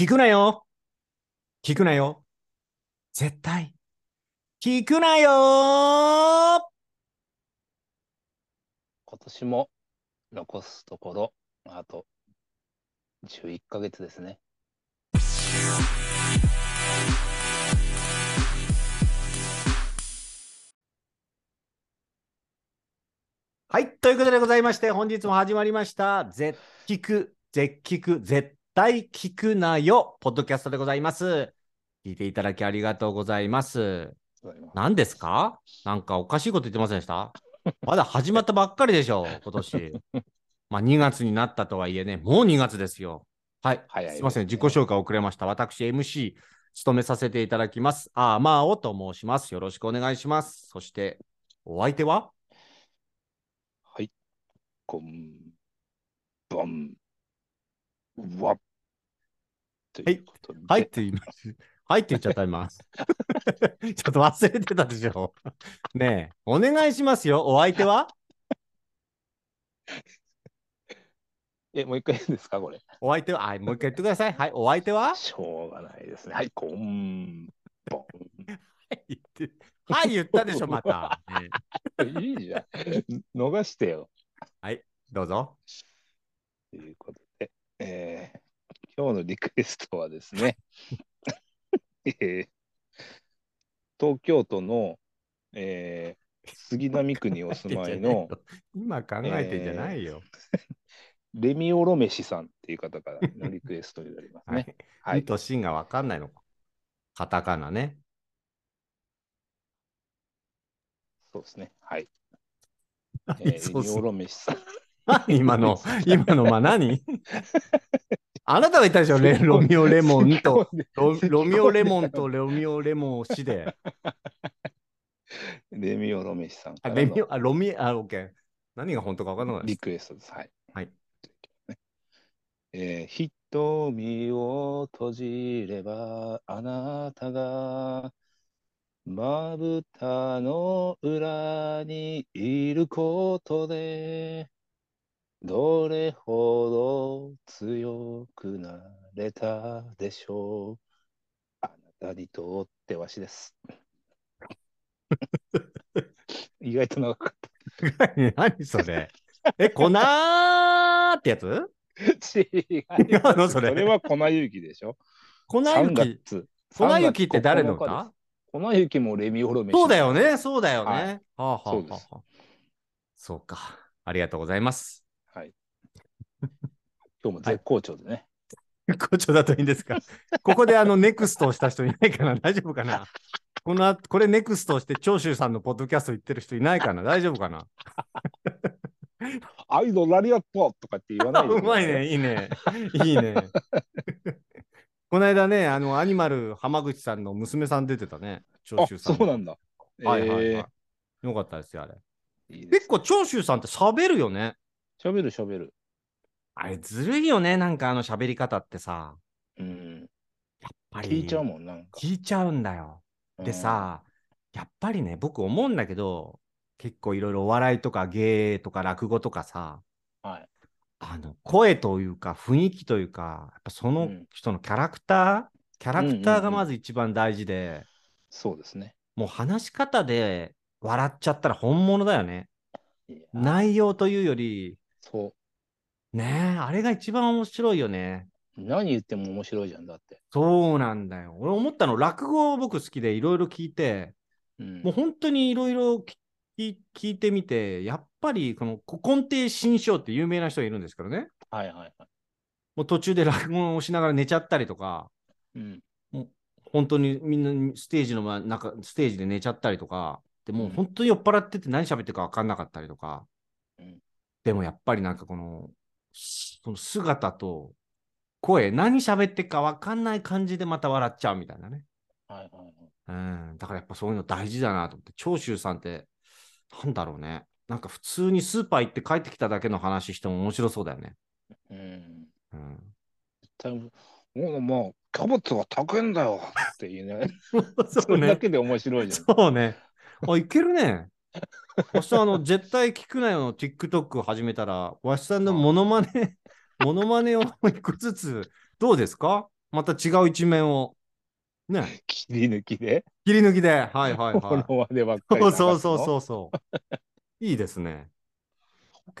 聞くなよ聞くなよ絶対聞くなよ今年も残すところ、あと11ヶ月ですね。はい。ということでございまして、本日も始まりました。絶聞く、絶聞く、絶対聞くなよ、ポッドキャストでございます。聞いていただきありがとうございます。何ですか？なんかおかしいこと言ってませんでした？まだ始まったばっかりでしょ、今年。まあ2月になったとはいえね、もう2月ですよ。はい。早いですねすいません、自己紹介遅れました。私、MC、務めさせていただきます。あーまあおと申します。よろしくお願いします。そして、お相手は？はい。こんばんは。ということで、はいって言います。はいって言っちゃった、今。ちょっと忘れてたでしょ。ねえ、お願いしますよ。お相手は？え、もう一回いいですか、これ。お相手は、あ、もう一回言ってください。はい、お相手は？しょうがないですね。はい、こんば言ってはい、言ったでしょ、また。いいじゃん。逃してよ。どうぞ。ということで、えー今日のリクエストはですね、えー東京都の、えー杉並区にお住まいの 今考えてんじゃないよ。レミオロメシさんっていう方からのリクエストになりますはね。い。はいいとしんがわかんないのか。カタカナね。そうですね。はい。何 えーレミオロメシさん。何今の、今の、まあ何？あなたが言ったでしょ、レロミオレモンと。ロロミオレモンとロミオレモン氏で。レミオロメシさんかあ、レミオ、あ、ロミ、あ、オッケー。何が本当か分かんなかったでリす。クエストです。はい。はい。えー瞳を閉じればあなたがまぶたの裏にいることでどれほど強くなれたでしょう？あなたにとってわしです。意外と長かっ 何それ？え、粉ーってやつ？た。違違うのそれ？それは粉雪でしょ？粉3雪。月。粉雪って誰の3月9日歌粉雪もレミオロメシ。そうだよね、そうだよね。はいはあはあはあそうですはあそうか。ありがとうございます。はい。今日も絶好調でね。好調だといいんですか？ここであの、ネクストをした人いないかな大丈夫かな？この後、これネクストをして、長州さんのポッドキャスト言ってる人いないかな？大丈夫かな？アイドルありがとうとかって言わないでうまいね、いいね。いいね。この間ね、あの、アニマル浜口さんの娘さん出てたね。長あ、州さん。そうなんだ。はいはいはい。えよかったですよ、あれ。ーいい結構長州さんって喋るよね。喋る喋る。あれずるいよね、なんかあの喋り方ってさ。うん。やっぱり。聞いちゃうもん、なんか。聞いちゃうんだよ。でさ、やっぱりね、僕思うんだけど、結構いろいろお笑いとか芸とか落語とかさ、うん。はい。あの声というか雰囲気というか、やっぱそのうん人のキャラクター、キャラクターがうんうんうんまず一番大事で、そうですね。もう話し方で笑っちゃったら本物だよね。内容というより、そねえ、あれが一番面白いよね。う。何言っても面白いじゃんだって。そうなんだよ。俺思ったの、落語僕好きでいろいろ聞いて、うん。もう本当にいろいろ聞聞いてみて、やっぱりこの古今亭新章って有名な人がいるんですけどね、はいはいはい。もう途中で落語をしながら寝ちゃったりとか、うん。本当にみんなステージの真ん中、ステージで寝ちゃったりとか、でもううん本当に酔っ払ってて何喋ってるか分かんなかったりとか、うんでもやっぱりなんかこの、その姿と声、何喋ってるか分かんない感じでまた笑っちゃうみたいなね。はいはいはい。うん、だからやっぱそういうの大事だなと思って、長州さんって、なんだろうね。なんか普通にスーパー行って帰ってきただけの話しても面白そうだよね。うん。うん、多分もうもう、キャベツが高いんだよってい うね。それだけで面白いじゃん。そうね。あ、いけるね。明日あの、絶対聞くなよの TikTok を始めたら、わしさんのモノマネ、モノマネを一個ずつ、どうですか？また違う一面を、ね、切り抜きで、切り抜きで、はいはいこはのまでばっい。かり。そうそうそうそう。いいですね。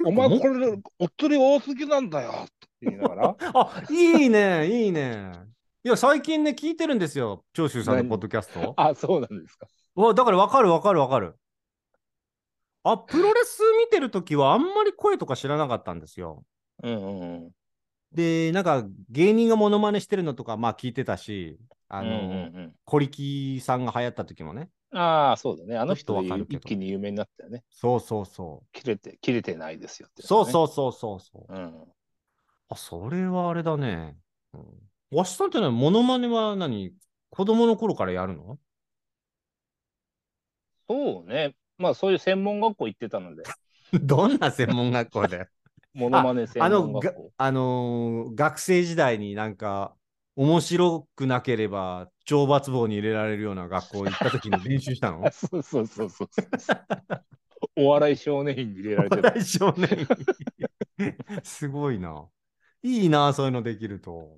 お前これ、お釣り多すぎなんだよって言いながら。あ、いいね、いいね。いや、最近ね、聞いてるんですよ。長州さんの何？ポッドキャスト。あ、そうなんですか。わだから分かる分かる分かる。あ、プロレス見てるときはあんまり声とか知らなかったんですよ。うんうんうん。で、なんか芸人がモノマネしてるのとか、まあ聞いてたし、あの、うんうんうん小力さんが流行った時もね。ああ、そうだね。あの人でちょっとわかるけど一気に有名になったよね。そうそうそ切れて、切れてないですよって、う。そうう。そうそうそうそう。うん。あ、それはあれだね。うん、わしさんってね、モノマネは何？子供の頃からやるの？そうね。まあそういう専門学校行ってたので、どんな専門学校で モノマネ専門学校。あのー学生時代になんか面白くなければ懲罰房に入れられるような学校行った時に練習したの？そうそうそうそう。お笑い少年院に入れられてた。大少年すごいな。いいな、そういうのできると。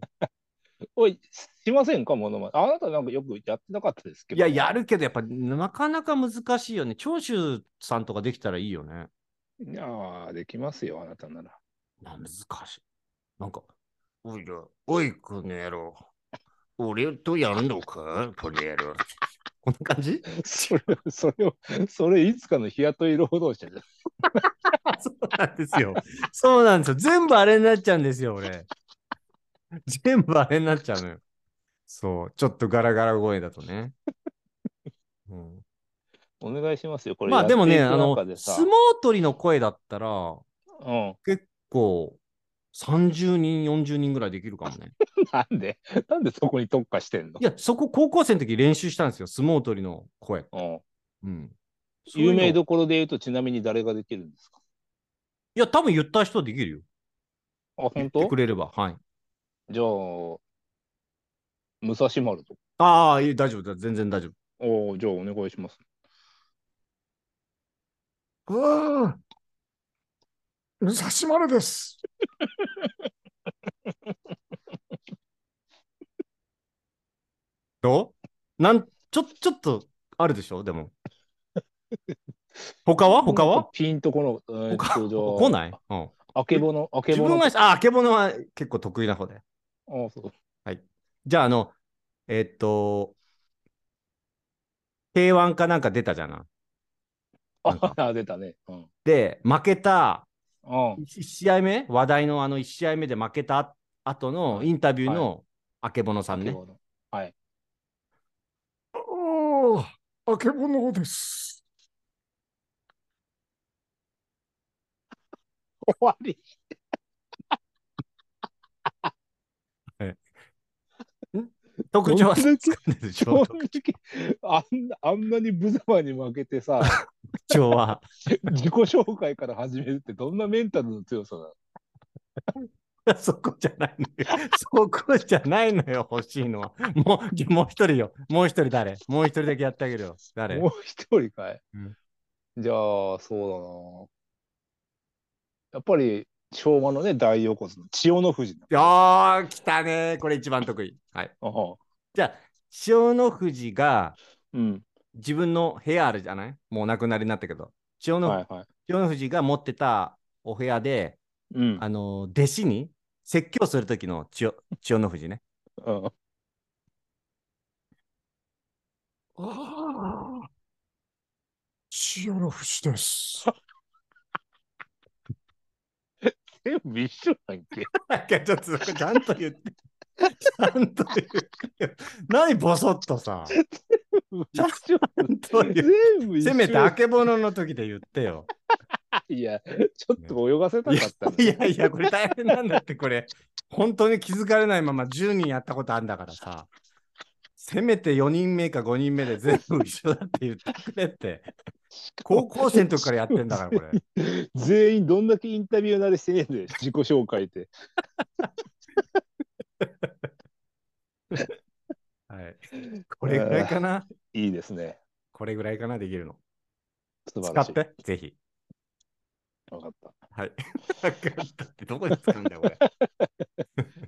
おい、しませんか、モノマネ？あなたなんかよくやってなかったですけど。いや、やるけど、やっぱなかなか難しいよね。長州さんとかできたらいいよね。いやーできますよ、あなたなら。な難しい。なんか、おいら、おい、この野郎。俺とやるのか？この野郎。こんな感じ？それ、それを、それいつかの日雇い労働者じゃん。そうなんですよ。そうなんですよ。全部あれになっちゃうんですよ、俺。全部あれになっちゃうのよ。そう。ちょっとガラガラ声だとね。うん、お願いしますよ。これまあでもね、あの、相撲取りの声だったら、うん。結構30人、40人ぐらいできるかもね。なんで？なんでそこに特化してんの？いや、そこ高校生の時練習したんですよ。相撲取りの声。うん。有名どころで言うと、ちなみに誰ができるんですか？いや、多分言った人できるよ。あ、本当？くれれば。はい。じゃあ、武蔵丸とか。ああ、いい大丈夫だ。全然大丈夫。おおじゃあお願いします。うわ武蔵丸です。どう？なん、ちょ、ちょっとあるでしょ？でも。他は？他は？ピンとこの、えーっ他来ない、うん、あけぼの、あけ自ぼの。分が、あ、あけぼのは結構得意な方で。あそうじゃあ、あの、えっと、K1 かなんか出たじゃない？なんか あ、出たね。うん。で、負けた、うん。1試合目話題のあの1試合目で負けた後のインタビューのあけぼのさんね。はい。おー、あけぼのです。終わり。特徴はつかんでるでしょだけあんなあんなに無様に負けてさ、特徴は。自己紹介から始めるってどんなメンタルの強さだそこじゃないのよ。そこじゃないのよ、欲しいのは。もう、もう一人よ。もう一人誰？もう一人だけやってあげるよ。誰？もう一人かい？うんじゃあ、そうだな。やっぱり昭和のね、大横綱、千代の富士。あー、来たね。これ一番得意。はい。じゃあ、塩の富士がうん。自分の部屋あるじゃない？もうお亡くなりになったけど。千代の,、はいはい。千代の富士が持ってたお部屋で、うん。あの、弟子に説教するときの千代千代の富士ね。うん、ああ、千代の富士です。全部一緒なんけ。なんかちょっとちゃんと言って。ちゃんと言って。何ボソッとさ。一緒と言う。せめてあけぼのの時で言ってよ。いや、ちょっと泳がせたかったんだいやいや、これ大変なんだって、これ。本当に気づかれないまま10人やったことあるんだからさ。せめて4人目か5人目で全部一緒だって言ってくれって。高校生の時からやってんだから、これ。全員どんだけインタビュー慣れしてねえんだよ、自己紹介って。はい。これぐらいかな。いいですね。これぐらいかな、できるの。使って、ぜひ。分かった。はい。わかったってどこで使うんだよ、これ。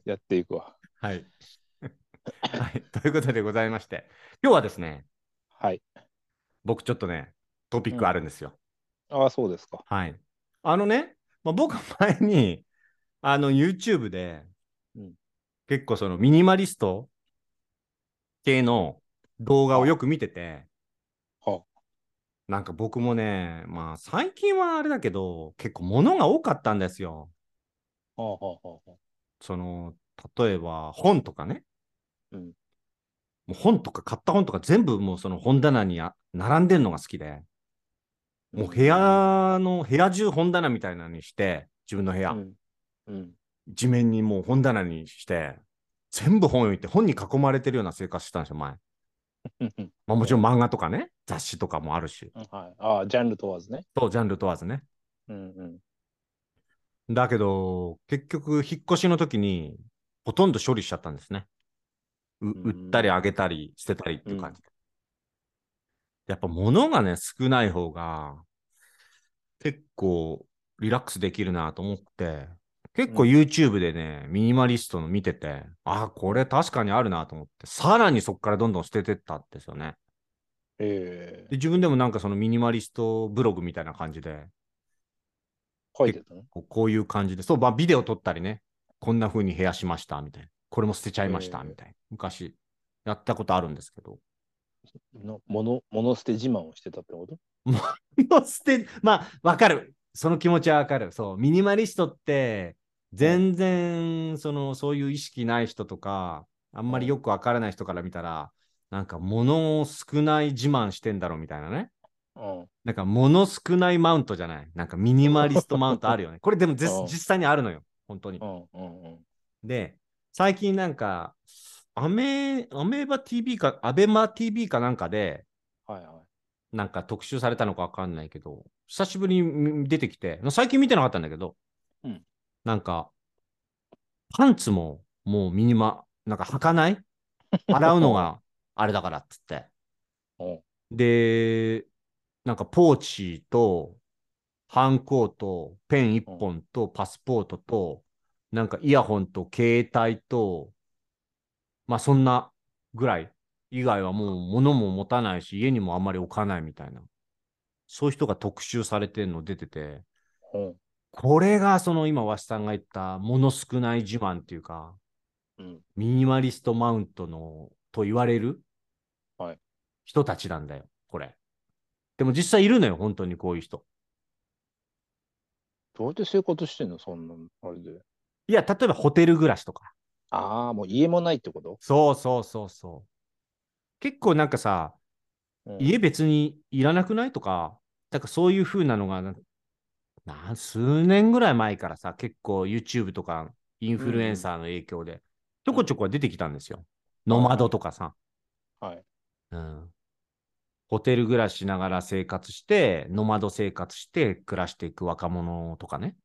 やっていくわ。はい。ということでございまして、今日はですね、はい。僕ちょっとね、トピックあるんですよ。ああ、そうですか。はい。あのね、まあ、僕前に、あの、YouTube で、うん結構そのミニマリスト系の動画をよく見てて、はなんか僕もね、まあ最近はあれだけど、結構物が多かったんですよ。あ、はあ、はあ、はあ。その、例えば本とかね。うんもう本とか買った本とか全部もうその本棚にあ並んでんのが好きで、もう部屋の、部屋中本棚みたいなのにして、自分の部屋、うん。うん。一面にもう本棚にして、全部本を置いて本に囲まれてるような生活してたんですよ、前。う んまあもちろん漫画とかね、雑誌とかもあるし、はい。ああ、ジャンル問わずね。そう、ジャンル問わずね。うんうん。だけど、結局、引っ越しの時に、ほとんど処理しちゃったんですね。売ったりあげたり捨てたりっていう感じで。やっぱ物がね、少ない方が、結構リラックスできるなと思って、結構うん YouTube でね、ミニマリストの見てて、あ、これ確かにあるなと思って、さらにそこからどんどん捨ててったんですよね。えで、自分でもなんかそのミニマリストブログみたいな感じで、ー、書いてたの？こうこういう感じで、そう、まあ、ビデオ撮ったりね、こんな風に部屋しました、みたいな。これも捨てちゃいました、えーみたいな。昔、やったことあるんですけど。の物、物捨て自慢をしてたってこと？もう捨て、まあ、わかる。その気持ちはわかる。そう、ミニマリストって、全然、その、そういう意識ない人とか、あんまりよくわからない人から見たら、なんか、物を少ない自慢してんだろうみたいなね。うん。なんか、物少ないマウントじゃない。なんか、ミニマリストマウントあるよね。これでもぜ うん実際にあるのよ。本当にう。んうんうん。で、最近なんか、アメ、アメーバ TV か、アベマ TV かなんかで、はいはい。なんか特集されたのかわかんないけど、久しぶりに出てきて、最近見てなかったんだけど、うんなんか、パンツももうミニマ、なんか履かない？洗うのがあれだからっつって。うんで、なんかポーチと、ハンコと、ペン1本と、パスポートと、なんかイヤホンと携帯と、まあそんなぐらい以外はもう物も持たないし、家にもあんまり置かないみたいな。そういう人が特集されてるの出てて、うんこれがその今、わしさんが言った物少ない自慢っていうか、うん。ミニマリストマウントのと言われるはい人たちなんだよ、これ。でも実際いるのよ、本当にこういう人。どうやって生活してんのそんな、あれで。いや、例えばホテル暮らしとか。ああ、もう家もないってこと、そうそうそうそう。結構なんかさ、うん、家別にいらなくない？とか、なんかそういう風なのがな、なん数年ぐらい前からさ、結構 YouTube とかインフルエンサーの影響で、ちょこちょこ出てきたんですよ。ノマドとかさ。はい。うん。ホテル暮らししながら生活して、ノマド生活して暮らしていく若者とかね。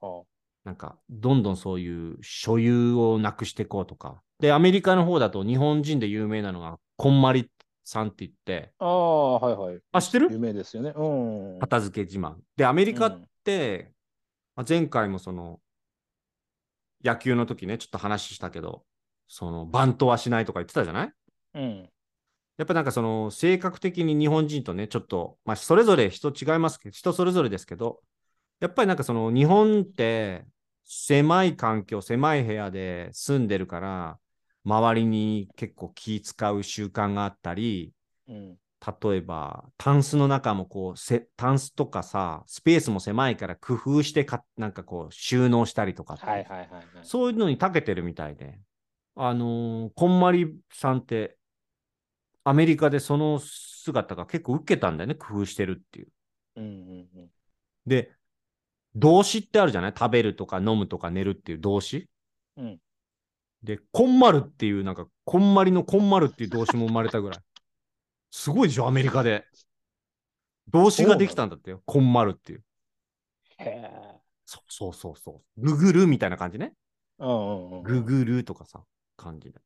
はなんか、どんどんそういう所有をなくしていこうとか。で、アメリカの方だと日本人で有名なのが、こんまりさんって言って、あ、ああ、はいはい。あ、知ってる？有名ですよね。うん。片付け自慢。で、アメリカっうんて、まあ前回もその、野球の時ね、ちょっと話したけど、その、バントはしないとか言ってたじゃない？うん。やっぱなんかその性格的に日本人とね、ちょっと、まあそれぞれ人違いますけど、人それぞれですけど、やっぱりなんかその日本って狭い環境、狭い部屋で住んでるから、周りに結構気使う習慣があったり、うん。例えば、タンスの中もこうせ、タンスとかさ、スペースも狭いから工夫してか、なんかこう収納したりとかはいはいはいはい。そういうのに長けてるみたいで、あのーこんまりさんって、アメリカでその姿が結構受けたんだよね、工夫してるっていう。うんうんうん。で、動詞ってあるじゃない？食べるとか飲むとか寝るっていう動詞？うんで、こんまるっていう、なんか、こんまりのこんまるっていう動詞も生まれたぐらい。すごいでしょ、アメリカで。動詞ができたんだってよ、こんまるっていう。へえ。そうそうそうそう。ググるみたいな感じね。うんうんうん。ググるとかさ、感じで。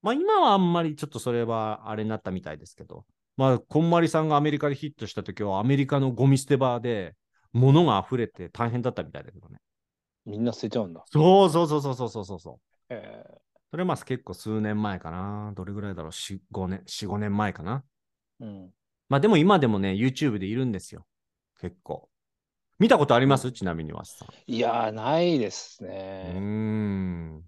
まあ今はあんまりちょっとそれはあれになったみたいですけど、まあこんまりさんがアメリカでヒットした時はアメリカのゴミ捨て場で物が溢れて大変だったみたいだけどね。みんな捨てちゃうんだ。そうそうそうそうそうそうそう。へえ。それまあ結構数年前かな。どれぐらいだろう ?4、5年、4、5年前かな。うん。まあでも今でもね、YouTube でいるんですよ。結構。見たことあります、うんちなみにわしさん。いやー、ないですうーね。ん。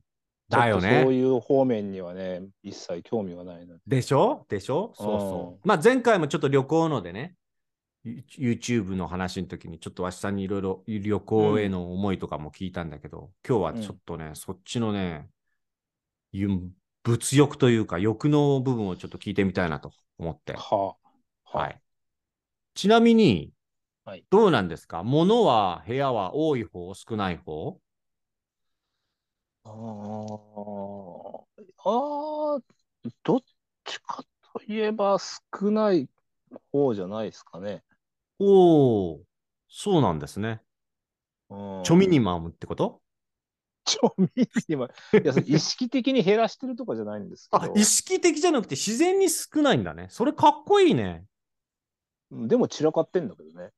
ちょっとだよねそういう方面にはね、一切興味はないので。でしょ？でしょ？そうそう。まあ前回もちょっと旅行のでね、ユ YouTube の話の時にちょっとわしさんにいろいろ旅行への思いとかも聞いたんだけど、今日はちょっとね、そっちのね、ゆ物欲というか欲の部分をちょっと聞いてみたいなと思って。はあ。はい。ちなみにはい、どうなんですか？物は部屋は多い方、少ない方？あーあー、どっちかといえば少ない方じゃないですかね。おお、そうなんですね。うんチョミニマムってこと？ちょみニマいや、意識的に減らしてるとかじゃないんですけど、、あ意識的じゃなくて自然に少ないんだね。それかっこいいね。でも散らかってんだけどね。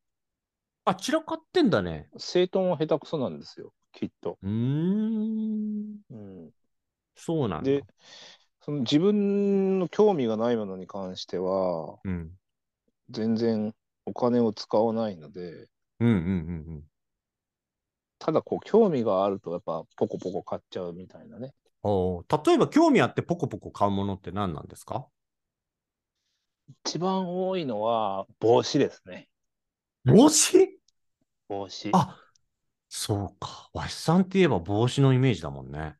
あ、散らかってんだね。整頓は下手くそなんですよ、きっと。うーん。うん、そうなんだ。で、その自分の興味がないものに関しては、うん。全然お金を使わないので、うんうんうんただこう興味があるとやっぱポコポコ買っちゃうみたいなね。うん。おー例えば興味あってポコポコ買うものって何なんですか？一番多いのは帽子ですね。帽子？帽子。あ、そうか。わしさんって言えば帽子のイメージだもんね。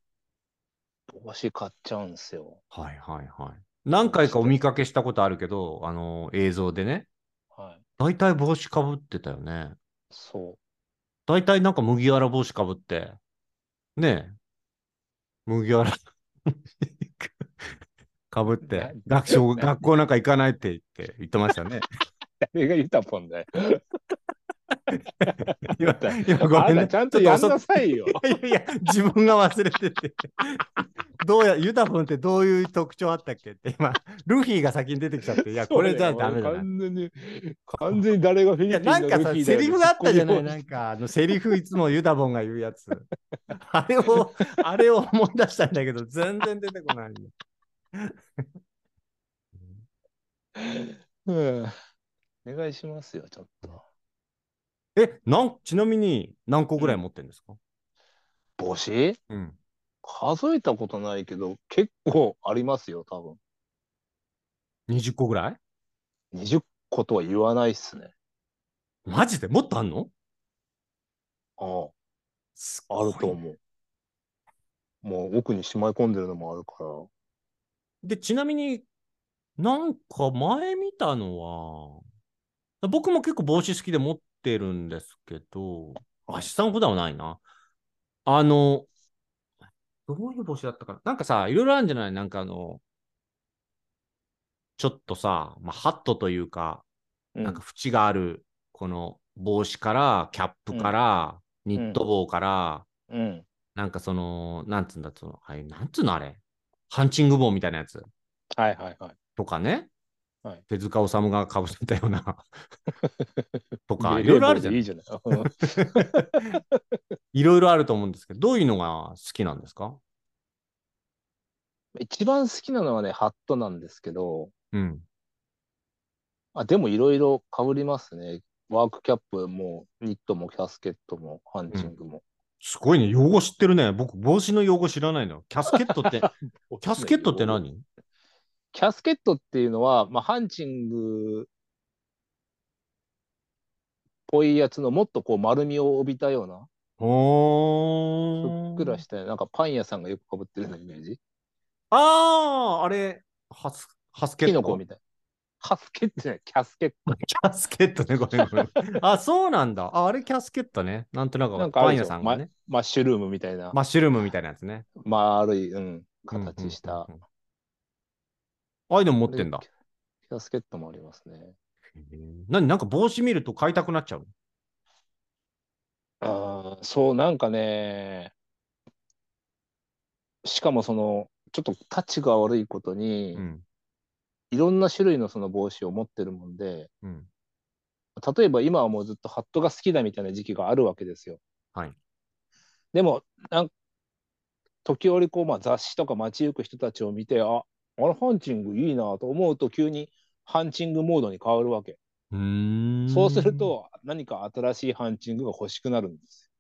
帽子買っちゃうんですよ。はいはいはい。何回かお見かけしたことあるけど、あの映像でね、はい。大体帽子かぶってたよね。そ大体なんか麦わら帽子かぶって、ねえ、麦わら かぶって、学校、学校なんか行かないって言って言ってましたね。う。誰が言ったもんだよ。今、今ごめんね。ちゃんとやんなさいよ。いやいや、自分が忘れてて。どうや、ユタフンってどういう特徴あったっけって今、ルフィが先に出てきちゃって、いや、これじゃダメだな。完全に、完全に誰がフィいや、リピンのなんかさ、ルフィだよセリフがあったじゃない？なんか、あの、セリフいつもユダボンが言うやつ。あれを、あれを思い出したんだけど、全然出てこない。うん。お願いしますよ、ちょっと。え、なん、ちなみに何個ぐらい持ってるんですか？帽子？うん。数えたことないけど、結構ありますよ、多分。20個ぐらい？20個とは言わないっすね。マジで？もっとあんの？あすあ、あると思う。もう奥にしまい込んでるのもあるから。で、ちなみになんか前見たのは、僕も結構帽子好きで持ってるんですけど、あ、資産普段はないな。あの、どういう帽子だったかな？なんかさ、いろいろあるんじゃない？なんかあの、ちょっとさ、まあ、ハットというか、うんなんか縁がある、この帽子から、キャップから、ニット帽から、うん。なんかその、なんつうんだ、その、はい、なんつうのあれ？ハンチング帽みたいなやつはいはいはい。とかね。はい手塚治虫がかぶせたような とか、いろいろあるじゃん。でいいじゃない。うんいろいろあると思うんですけど、どういうのが好きなんですか？一番好きなのはね、ハットなんですけど、うん。あ、でもいろいろ被りますね。ワークキャップも、ニットも、キャスケットも、ハンチングも。すごいね。用語知ってるね。僕、帽子の用語知らないの。キャスケットって、キャスケットって何？キャスケットっていうのは、まあ、ハンチングっぽいやつのもっとこう丸みを帯びたような、おふっくらした、なんかパン屋さんがよく被ってるようなイメージ。ああ、あれ、ハス、ハスケット？キノコみたい。ハスケットじゃない、キャスケット。キャスケットね、ごめんごめん。あ、そうなんだ。あ、あれキャスケットね。なんとなくなんかあパン屋さんがね。マッシュルームみたいな、マッシュルームみたいなやつね。丸い、うん、形した。うんうんうんうんああいうの持ってんだ。でキャスケットもありますね。何なんか帽子見ると買いたくなっちゃうあーそう、なんかね、しかもその、ちょっとタチが悪いことに、うん。いろんな種類のその帽子を持ってるもんで、うん。例えば今はもうずっとハットが好きだみたいな時期があるわけですよ。はい。でも、なん時折こう、まあ、雑誌とか街行く人たちを見て、あ、あれハンチングいいなと思うと急にハンチングモードに変わるわけ。うーん。そうする。と何か新しいハンチングが欲しくなるんです。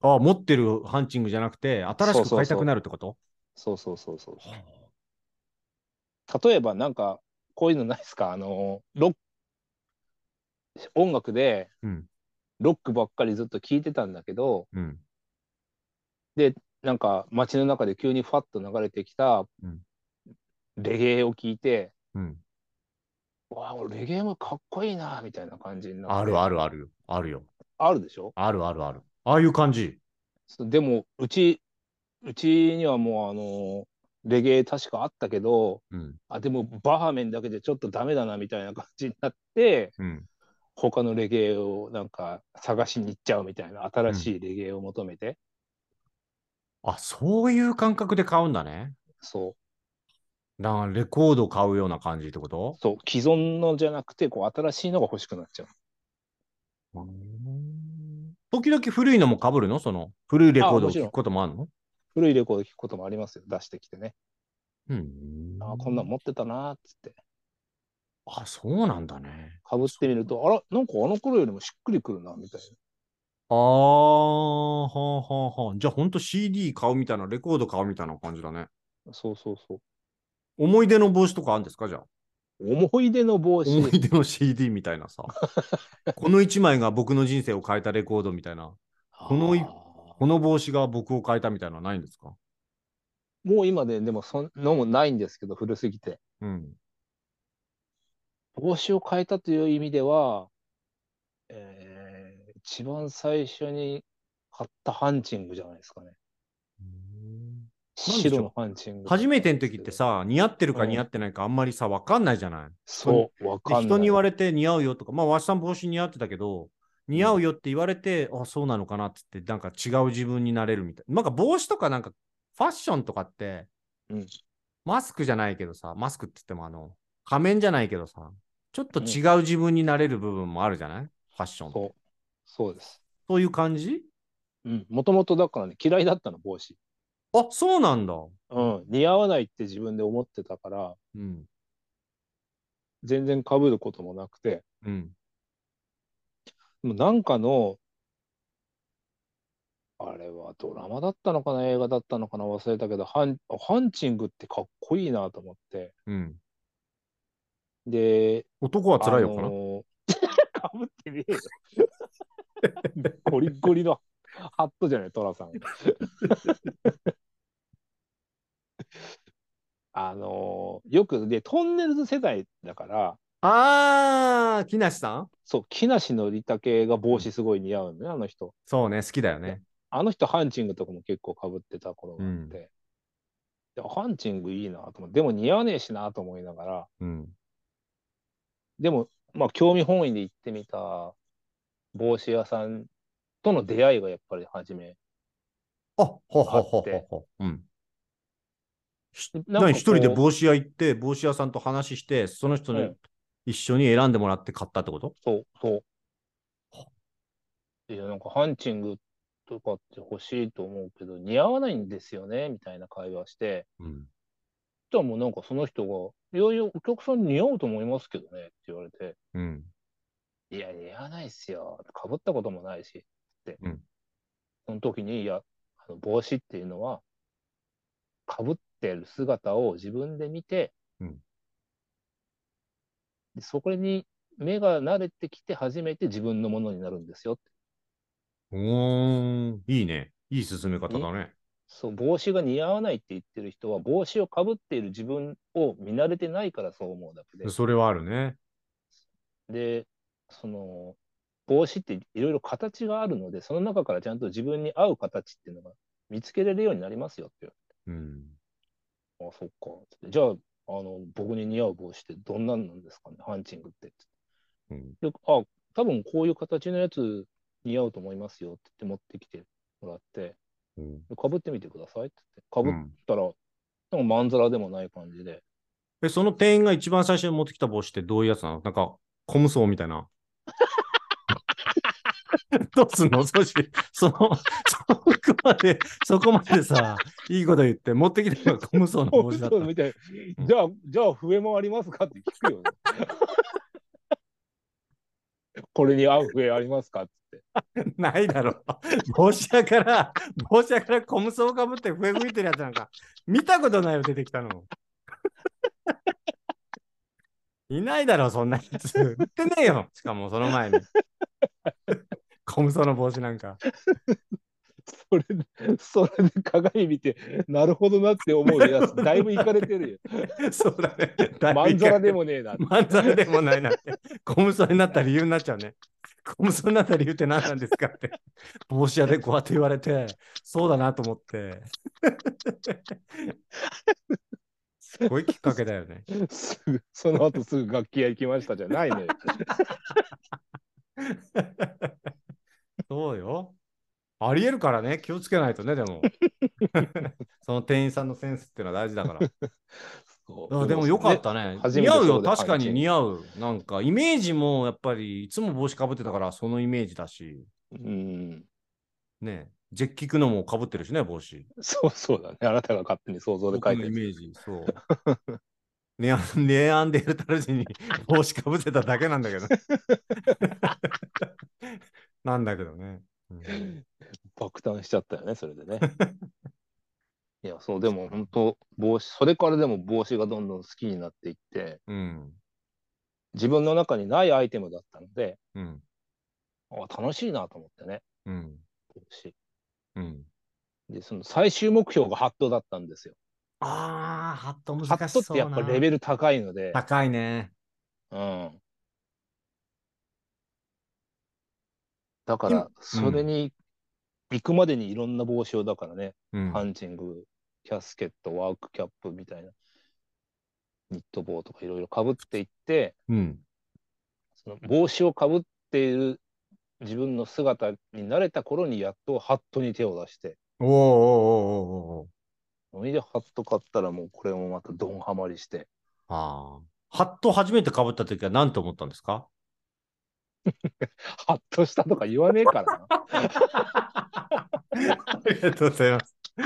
あ、持ってるハンチングじゃなくて、新しく買いたくなるってこと？そうそうそうそう。例えばなんかこういうのないですかあのロッ音楽でうん。ロックばっかりずっと聴いてたんだけどうん。なんか街の中で急にファッと流れてきたうんレゲエを聴いて、うん。わあレゲエもかっこいいなみたいな感じになってあるあるあるよ。あるよ。あるでしょ？あるあるある。ああいう感じ。でもうちうちにはもうあのレゲエ確かあったけどうん。あでもバハメンだけでちょっとダメだなみたいな感じになってうん。他のレゲエをなんか探しに行っちゃうみたいな新しいレゲエを求めて、あ、そういう感覚で買うんだね。そうだレコード買うような感じってこと？そう既存のじゃなくてこう新しいのが欲しくなっちゃう。時々古いのも被るの？その古いレコードを聞くこともあるの？古いレコード聞くこともありますよ。出してきてね、うん。あこんなん持ってたなーっつって。あ、そうなんだね。かぶってみるとあらなんかあの頃よりもしっくりくるなみたいああ、はあはあはあ。じゃあほんと CD 買うみたいな、レコード買うみたいな感じだね。なそうそうそう思い出の帽子とかあるんですか？じゃあ。思い出の帽子思い出の CD みたいなさ。この1枚が僕の人生を変えたレコードみたいな。このいこの帽子が僕を変えたみたいなのはないんですか？もう今ででもそんのもないんですけど古すぎてうん。帽子を変えたという意味では、えー一番最初に買ったハンチングじゃないですかね。白のハンチング。初めての時ってさ、似合ってるかうん似合ってないかあんまりさ、わかんないじゃない？そう、わかんない。で人に言われて似合うよとか、まあ、わしさん帽子似合ってたけど、似合うよって言われて、あ、そうなのかなって言って、なんか違う自分になれるみたい。なんか帽子とかなんか、ファッションとかって、うんマスクじゃないけどさ、マスクって言ってもあの、仮面じゃないけどさ、ちょっと違う自分になれる部分もあるじゃない？ファッション。そう、そうです。そういう感じ？うん、もともとだからね、嫌いだったの、帽子。あ、そうなんだ。うん、似合わないって自分で思ってたから、うん。全然被ることもなくて、うん。でもなんかの、あれはドラマだったのかな、映画だったのかな、忘れたけど、ハンハンチングってかっこいいなと思って、うん。で、男は辛いよかな？あのー かぶってねえよ。ゴリゴリのハットじゃない、トラさん。あのーよくで、トンネルズ世代だから、あー、木梨さん？そう、木梨憲武が帽子すごい似合うのね、あの人。そうね、好きだよね。あの人、ハンチングとかも結構かぶってた頃があって、うんでハンチングいいなと思って、でも似合わねえしなと思いながら、うん。でも、まあ、興味本位で行ってみた帽子屋さんとの出会いがやっぱり初め。あ、ほほほほほ。うん。何一人で帽子屋行って、帽子屋さんと話して、その人にうん一緒に選んでもらって買ったってこと？そう、そう。いや、なんかハンチングとかって欲しいと思うけど、似合わないんですよね、みたいな会話して、うん。じゃあもうなんかその人が、いやいや、お客さんに似合うと思いますけどね、って言われて、うん。いや、似合わないっすよ。かぶったこともないし、って。うんその時に、いや、あの帽子っていうのは、かぶってる姿を自分で見て、うんでそこに目が慣れてきて初めて自分のものになるんですよって。おー、いいね。いい進め方だね。そう、帽子が似合わないって言ってる人は、帽子をかぶっている自分を見慣れてないからそう思うだけで。それはあるね。で、その、帽子っていろいろ形があるので、その中からちゃんと自分に合う形っていうのが見つけれるようになりますよってうん。あ、そっか。じゃあ、あの、僕に似合う帽子ってどんなんなんですかね、ハンチングって。うん。で、あ、多分こういう形のやつ似合うと思いますよって言って持ってきてもらって、うんかぶってみてくださいって言って、かぶっうんたら、なんかまんざらでもない感じで、え、その店員が一番最初に持ってきた帽子ってどういうやつなの？なんか、コムソーみたいな。どうすんの？そし、その、そこまで、そこまでさ、いいこと言って、持ってきたのがコムソの帽子だった。みたいじゃあ、じゃあ、笛もありますかって聞くよ、ね。これに合う笛ありますかって。ないだろ。帽子屋から、帽子屋からコムソをかぶって笛吹いてるやつなんか、見たことないよ、出てきたの。いないだろ、そんなやつ。売ってねえよ。しかも、その前に。コムソの帽子なんか。それで、それで鏡見て、なるほどなって思うやつ、だいぶいかれてるよ。そうだね。まんざらでもねえな。まんざらでもないなって。コムソになった理由になっちゃうね。コムソになった理由って何なんですかって。帽子屋でこうやって言われて、そうだなと思って。すごいきっかけだよね。すぐ、その後すぐ楽器屋行きましたじゃないのよ。そうよ。ありえるからね、気をつけないとね、でも。その店員さんのセンスっていうのは大事だから。あでもよかっ。たね。似合うよ、確かにはい似合う。なんか、イメージもやっぱり、いつも帽子かぶってたから、そのイメージだし、うん。ね、ジェッキクのもかぶってるしね、帽子。そうそうだね。あなたが勝手に想像で書いてる。イメージ、そう。ネアネアンデルタル人に 帽子かぶせただけなんだけど。なんだけどね。うん爆誕しちゃったよね、それでね。いや、そう、でも本当、帽子、それからでも帽子がどんどん好きになっていって、うん。自分の中にないアイテムだったので、うん。あ楽しいなと思ってね、うん。帽子。うん。で、その最終目標がハットだったんですよ。ああ、ハット難しハットってやっぱレベル高いので、高いね。うん。だから、それに行くまでにいろんな帽子を、だからね、うん。ハンチング、キャスケット、ワークキャップみたいな、ニット帽とかいろいろかぶっていって、うん。その帽子をかぶっている自分の姿に慣れた頃にやっとハットに手を出して、おーおーおーおーおーおーそれでハット買ったらもうこれもまたドンハマりして、ああ。ハット初めてかぶった時は何と思ったんですか？ハッとしたとか言わねえからな。ありがとうございます。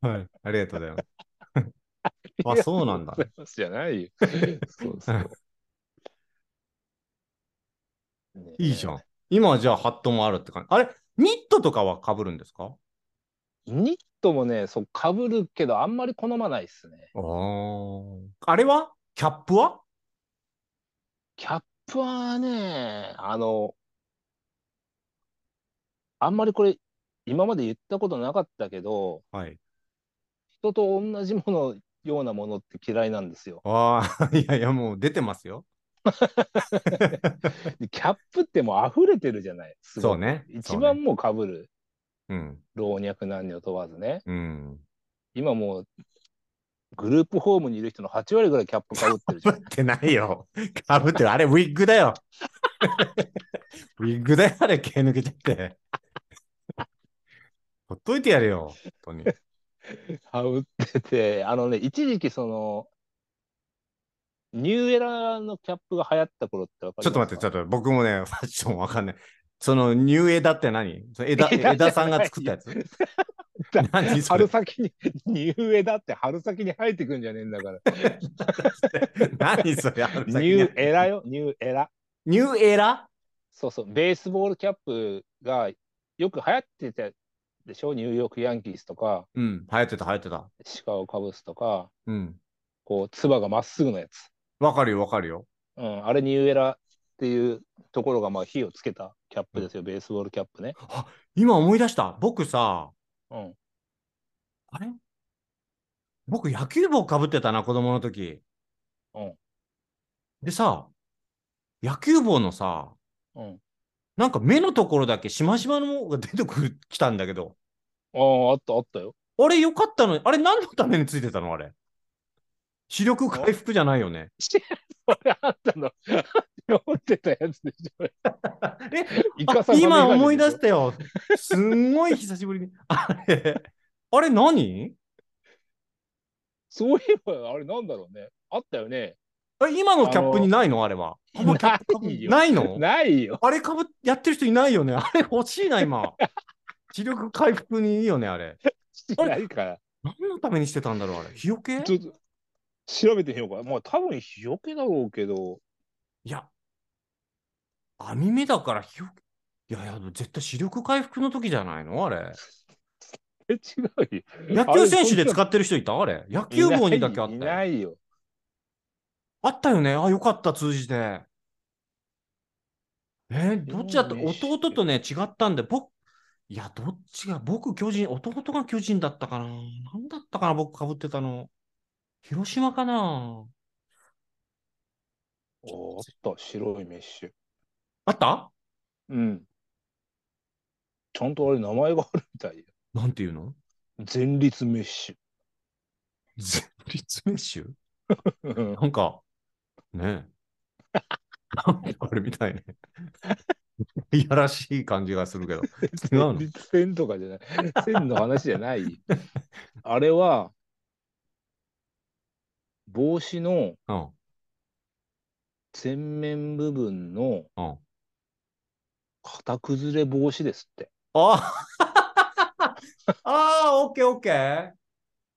はい、ありがとうございます。あ、そうなんだ。じゃないよ。そうそう。いいじゃん。今はじゃあハットもあるって感じ。あれ、ニットとかはかぶるんですか？ニットもね、そう、かぶるけど、あんまり好まないっすね。ああ。あれは？キャップは？キャップはね、あの、あんまりこれ、今まで言ったことなかったけど、はい。人と同じものようなものって嫌いなんですよ。ああ、いやいや、もう出てますよ。で キャップってもう溢れてるじゃない。すごいそうね。一番もうかぶる。うん。老若男女問わずね。うん。今もう、グループホームにいる人の8割ぐらいキャップかぶってるじゃん。かぶってないよ。かぶってる。あれ、ウィッグだよ。ウィッグだよ、あれ、毛抜けちゃって。ほっといてやるよ、本当に。かぶってて、あのね、一時期その、New Era のキャップが流行った頃ってわかりちょっと待って、ちょっっと僕もね、ファッションわかんない。そのニュー枝って何？枝枝枝さんが作ったやつ？春先に、 New Era って春先に生えてくんじゃねえんだから。何それ New Era よ、 New Era？New Era？そうそう、ベースボールキャップがよく流行ってたでしょ？ニューヨークヤンキースとか、うん、流行ってた、流行ってた。シカゴカブスとか、うん。こう、つばがまっすぐのやつ。わかるよ、わかるよ。うん、あれニューエラっていうところがまあ火をつけたキャップですよ、ベースボールキャップね。今思い出した。僕さ、うん。あれ？僕野球帽かぶってたな、子供の時。うん。でさ、野球帽のさ、うん。なんか目のところだけしましまのものが出てくる、きたんだけど。ああ、あったあったよ。あれよかったのに、あれ何のためについてたのあれ？視力回復じゃないよね。それあったの。持ってたやつでしょ。え今思い出ししたよ。すんごい久しぶりに。あれ、あれ何？そういえば、あれなんだろうね。あったよね。え今のキャップにないの？あれは。ないよないの？ないよ。あれかぶやってる人いないよね？あれ欲しいな、今。視力回復にいいよね、あれ。しないから。何のためにしてたんだろう、あれ？日よけ？ちょっと調べてみようか。まあ多分日よけだろうけど、いや、網目だから日よけ？いやいや、絶対視力回復の時じゃないの？あれ。え、違うよ。野球選手で使っってる人いた？あれ。野球帽にだけあっいたよ。ないよ。あったよね。あ、よかった、通じて。えーどっちだった？弟とね、違ったんで、僕、いや、どっちが、僕、巨人、弟が巨人だったかな。なんだったかな、僕、かぶってたの。広島かな。おあった、白いメッシュ。あった？うん。ちゃんとあれ名前があるみたいよ。なんていうの？前立メッシ前立メッシュュ？なんか、ねえ。あれみたいね。いやらしい感じがするけど。違うの？前立腺とかじゃない。線の話じゃない。あれは、帽子のうん。前面部分のうん。型崩れ防止ですって。ああー、オッケーオッケー。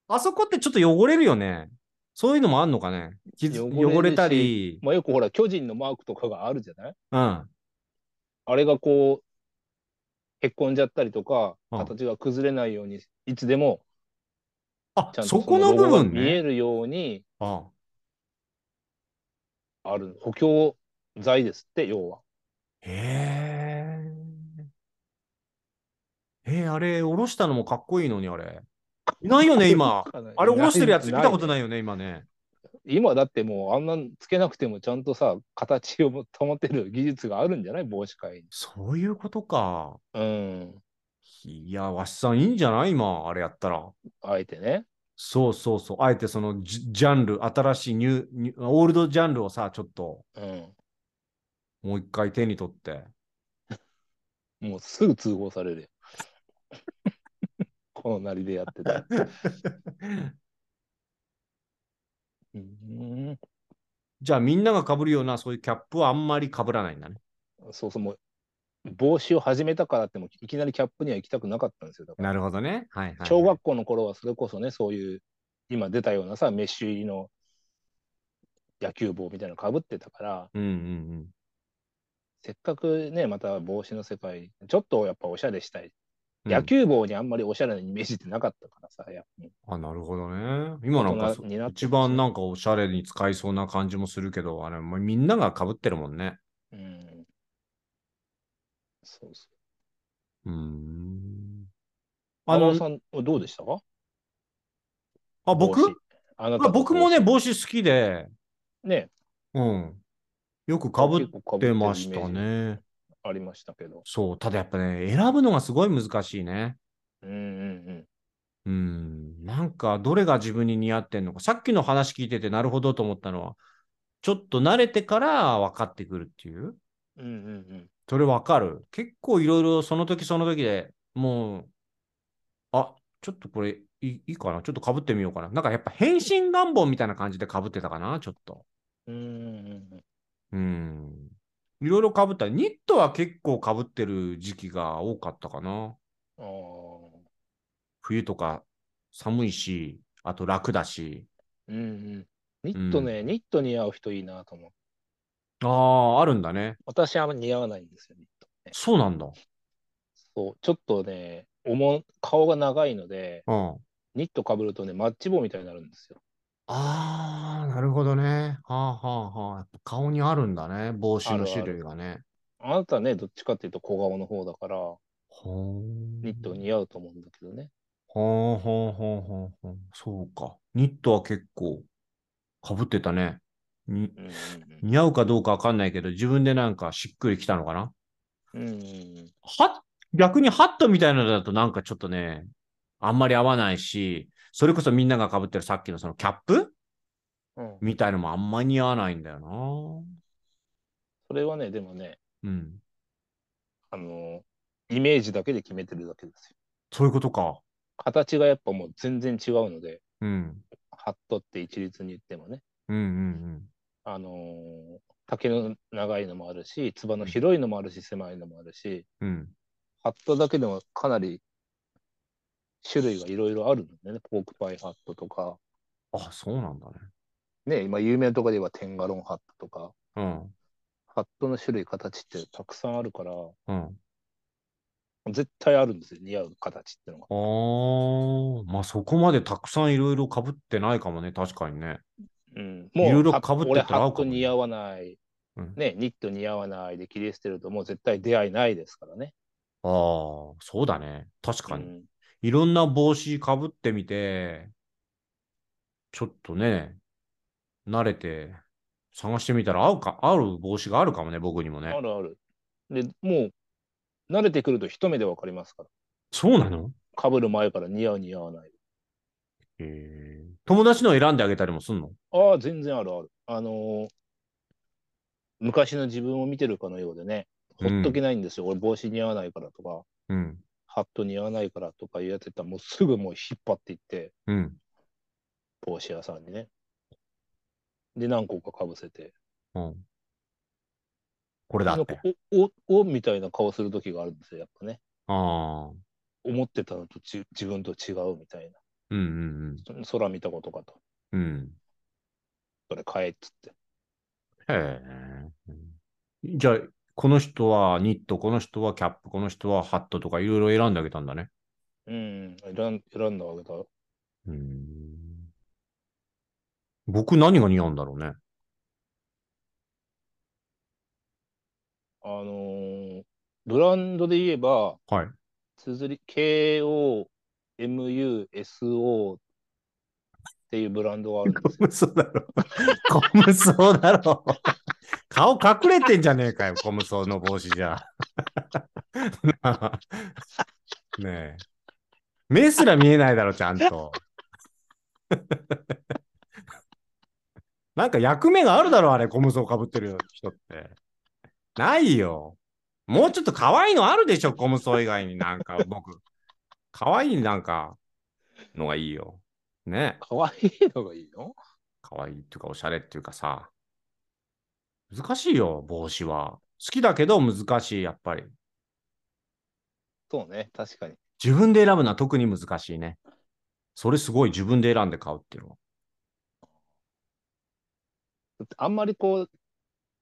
あそこってちょっと汚れるよね。そういうのもあんのかね？傷汚れたり。まあ、よくほら、巨人のマークとかがあるじゃない？うん。あれがこう、へっこんじゃったりとか、うん形が崩れないように、いつでもあちゃん、とそこの部分ね。見えるようにあある補強剤ですって、要は。へえ。えー、あれ、下ろしたのもかっこいいのに、あれ。いないよね、今。あれ、下ろしてるやつ見たことないよね、今ね。今だってもうあんなつけなくてもちゃんとさ、形を保てる技術があるんじゃない？帽子界に。そういうことか。うん。いや、わしさんいいんじゃない？今、あれやったら。あえてね。そうそうそう。あえてそのジジャンル、新しいニューニュー、オールドジャンルをさ、ちょっとうん。もう一回手に取って。もうすぐ通報されるよ。このなりでやってたら。うん。じゃあみんなが被るようなそういうキャップはあんまり被らないんだね。そうそう、もう帽子を始めたからってもいきなりキャップには行きたくなかったんですよ。なるほどね。はいはい、はい。小学校の頃はそれこそね、そういう今出たようなさ、メッシュ入りの野球帽みたいなのかぶってたから、うんうんせっかくね、また帽子の世界、ちょっとやっぱおしゃれしたい。うん。野球帽にあんまりおしゃれなイメージってなかったからさ、やっぱあ、なるほどね。今なんかな一番なんかおしゃれに使いそうな感じもするけど、あれ、もうみんなが被ってるもんね。うん。そうそうーん。う。あのさん、どうでした？かあ、僕？あなたあ僕もね、帽帽子好きで、子ね、うん。よく被結構被ってましたね。ありましたけど。そう。ただやっぱね、選ぶのがすごい難しいね。うんうんうん。なんか、どれが自分に似合ってんのか。さっきの話聞いてて、なるほどと思ったのは、ちょっと慣れてから分かってくるっていう。うん。うんうんうん。それ分かる。結構いろいろその時その時でもう、あ、ちょっとこれいいかな？ちょっと被ってみようかな。なんかやっぱ変身願望みたいな感じで被ってたかな、ちょっと。うんうんうんうん。いろいろ被った。ニットは結構被ってる時期が多かったかな。冬とか寒いし、あと楽だし。うんうん。ニットね、ニット似合う人いいなと思う。ああ、あるんだね。私はあんま似合わないんですよ、ニット、ね。そうなんだ。そう、ちょっとね、おも顔が長いので、うん。ニットかぶるとね、マッチ棒みたいになるんですよ。ああ、なるほどね。はあはあはあ。やっぱ顔にあるんだね。帽子の種類がね。あなたね、どっちかっていうと小顔の方だから、ほーニット似合うと思うんだけどね。ほうほうほうほうほう。そうか。ニットは結構被ってたね。にうんうん似合うかどうかわかんないけど、自分でなんかしっくりきたのかな？うん。うんうんは逆にハットみたいなのだとなんかちょっとね、あんまり合わないし、それこそみんなが被ってるさっきのそのキャップ？うん。みたいのもあんまり似合わないんだよな。それはね、でもね、うん。あの、イメージだけで決めてるだけですよ。そういうことか。形がやっぱもう全然違うので、うん。ハットって一律に言ってもね。うんうんあのー丈の長いのもあるし、つばの広いのもあるし、狭いのもあるし、うん。ハットだけでもかなり種類がいろいろあるんだよね。ポークパイハットとか、あ、そうなんだね。ね、今有名なところではテンガロンハットとか、うん。ハットの種類、形ってたくさんあるから、うん。絶対あるんですよ、似合う形ってのが。あー、まあそこまでたくさんいろいろ被ってないかもね、確かにね。うん、いろいろハッ被って俺たら合うかもねハット似合わない、うんね、ニット似合わないで切り捨てるともう絶対出会いないですからね。ああ、そうだね。確かに。うんいろんな帽子かぶってみて、ちょっとね、慣れて探してみたら合うか、合う帽子があるかもね、僕にもねあ。るある。で、もう慣れてくると一目でわかりますから。そうなの？被る前から似合う似合わない。へえ友達の選んであげたりもすんの？ああ、全然あるある。あのー昔の自分を見てるかのようでね、ほっとけないんですよ。俺帽子似合わないからとか、うん。ハット似合わないからとかいうやつやったらもうすぐもう引っ張っていって、うん。帽子屋さんにね。で、何個かかぶせて。うん。これだって。お、お、お、みたいな顔する時があるんですよ、やっぱね。ああ。思ってたのとち自分と違うみたいうんうんな。空見たことかと。うん。うん。それ買えっつって。へえ。じゃあ、この人はニット、この人はキャップ、この人はハットとかいろいろ選んであげたんだね。うん、選ん選んだわけだ。うん。僕何が似合うんだろうね。あのーブランドで言えば、はい。綴り、K-O-M-U-S-O っていうブランドがあるんですよ。コムソだろ。コムソだろ。顔隠れてんじゃねえかよ、コムソの帽子じゃ。ねえ。目すら見えないだろ、ちゃんと。なんか役目があるだろ、あれ、コムソをかぶってる人って。ないよ。もうちょっと可愛いのあるでしょ、コムソ以外になんか僕。可愛いなんかのがいいよ。ね。かわいいのがいいの？可愛いっていうか、おしゃれっていうかさ。難しいよ、帽子は。好きだけど難しい、やっぱり。そうね、確かに。自分で選ぶのは特に難しいね。それすごい自分で選んで買うっていうのは。あんまりこう、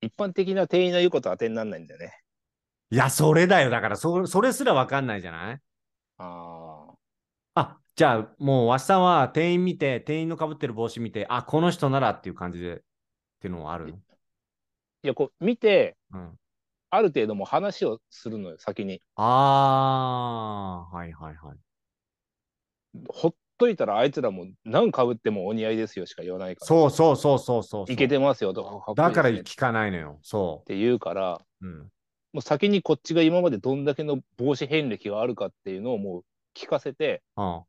一般的な店員の言うこと当てにならないんだよね。いや、それだよ。だからそ、それすらわかんないじゃない？ああ、じゃあ、もう、わしさんは店員見て、店員のかぶってる帽子見て、あ、この人ならっていう感じで、っていうのはある？のいや、こう、見て、うん。ある程度もう話をするのよ、先に。あー、はいはいはい。ほっといたらあいつらも何かぶってもお似合いですよしか言わないから。そうそうそうそうそう。いけてますよとか、だから聞かないのよ。そて言うから、う。うん。もう先にこっちが今までどんだけの帽子遍歴があるかっていうのをもう聞かせて、あ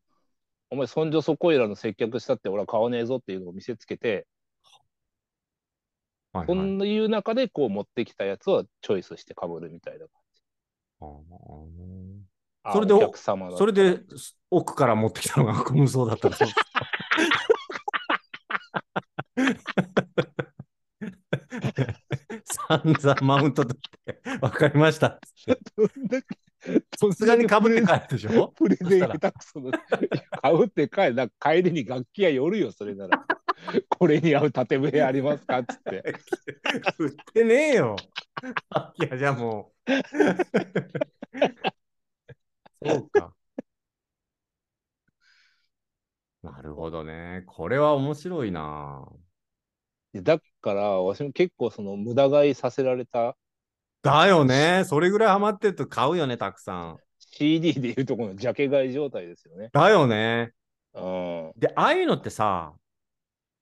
お前そんじょそこいらの接客したって俺は買わねえぞっていうのを見せつけて、はいこはい。ういう中でこう持ってきたやつをチョイスしてかぶるみたいなあーあそれでそれで奥から持ってきたのがコムソーだったらどう散々マウント取って、わかりました。どんだけさすがにかぶって帰るでしょ？プレゼン下手くそな。かぶって帰る。なんか帰りに楽器屋寄るよ、それなら。これに合う縦笛ありますかっつって。売ってねえよ。いや、じゃあもう。そうか。なるほどね。これは面白いな。だから、私も結構その無駄買いさせられただよね。それぐらいハマってると買うよね、たくさん。CD でいうとこのジャケ買い状態ですよね。だよね。うん。で、ああいうのってさ、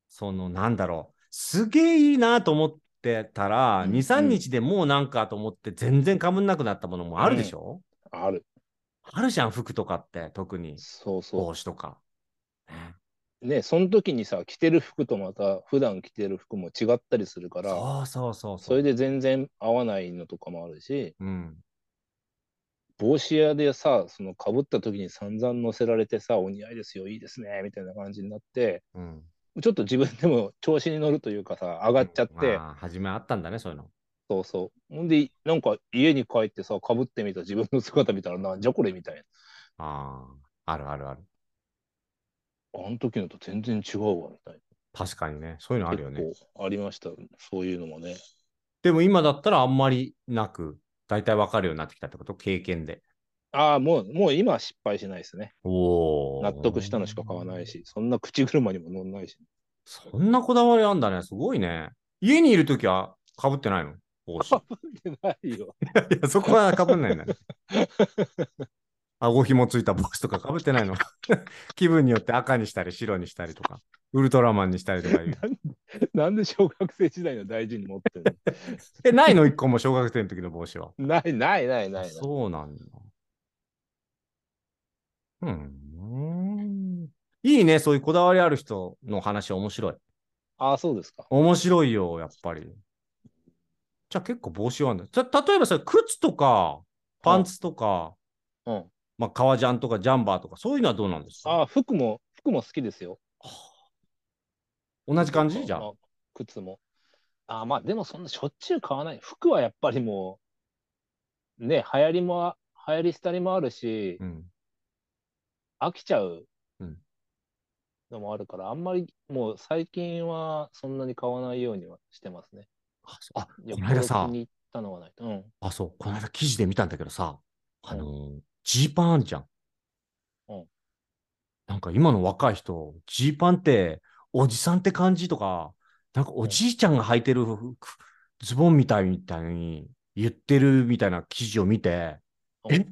その、なんだろう。すげえいいなと思ってたら、うん2、3日でもうなんかと思って全然かぶんなくなったものもあるでしょ、ある。あるじゃん、服とかって、特に。そうそ帽子とか。ねう。ね、その時にさ、着てる服とまた普段着てる服も違ったりするから、そうそうそうそれで全然合わないのとかもあるし、うん。帽子屋でさ、その被った時に散々乗せられてさ、お似合いですよ、いいですね、みたいな感じになって、うん。ちょっと自分でも調子に乗るというかさ、上がっちゃって、まあ、初めあったんだね、そういうの。そうそう。ほんで、なんか家に帰ってさ、かぶってみた自分の姿見たら、なんじゃこれみたいああ、あるあるある。な。あの時のと全然違うわ、みたい確かにね、そういうのな。あるよね。結構ありました。そういうのもね。でも今だったらあんまりなく、大体わかるようになってきたってこと？経験で。ああ、もう、もう今は失敗しないですね。おお。納得したのしか買わない。し、そんな口車にも乗んないし。そんなこだわりあんだね。すごいね。家にいるときはかぶってないの？帽子。いってないよ。や、そこはかぶんないんだね。顎紐ついた帽子とかかぶってないの 気分によって赤にしたり白にしたりとか、ウルトラマンにしたりとかいう。なんで小学生時代の大事に持ってる え、ないの？一個も小学生の時の帽子は。のない、ない、ない、ない。そうなんだ。うん。いいね、そういうこだわりある人の話面白い。ああ、そうですか。面白いよ、やっぱり。じゃあ結構帽子はあるんだ。じゃあ例えばさ、靴とか、パンツとか、うん。まあ、革ジャンとかジャンバーとか、そういうのはどうなんですか？ああ、服も、服も好きですよ。同じ感じ？じゃあ。あ靴も。ああ、まあ、でもそんなしょっちゅう買わない。服はやっぱりもう、ね、流行りも、流行り廃りもあるし、うん。飽きちゃううんのもあるから、あんまりもう最近はそんなに買わないようにはしてますね。あ、そうあこの間さ。あ、そう、この間記事で見たんだけどさ、あのー、ジーパンあんじゃん。うん。なんか今の若い人、ジーパンっておじさんって感じとか、なんかおじいちゃんが履いてる服ズボンみたいみたいに言ってるみたいな記事を見て、うん。え？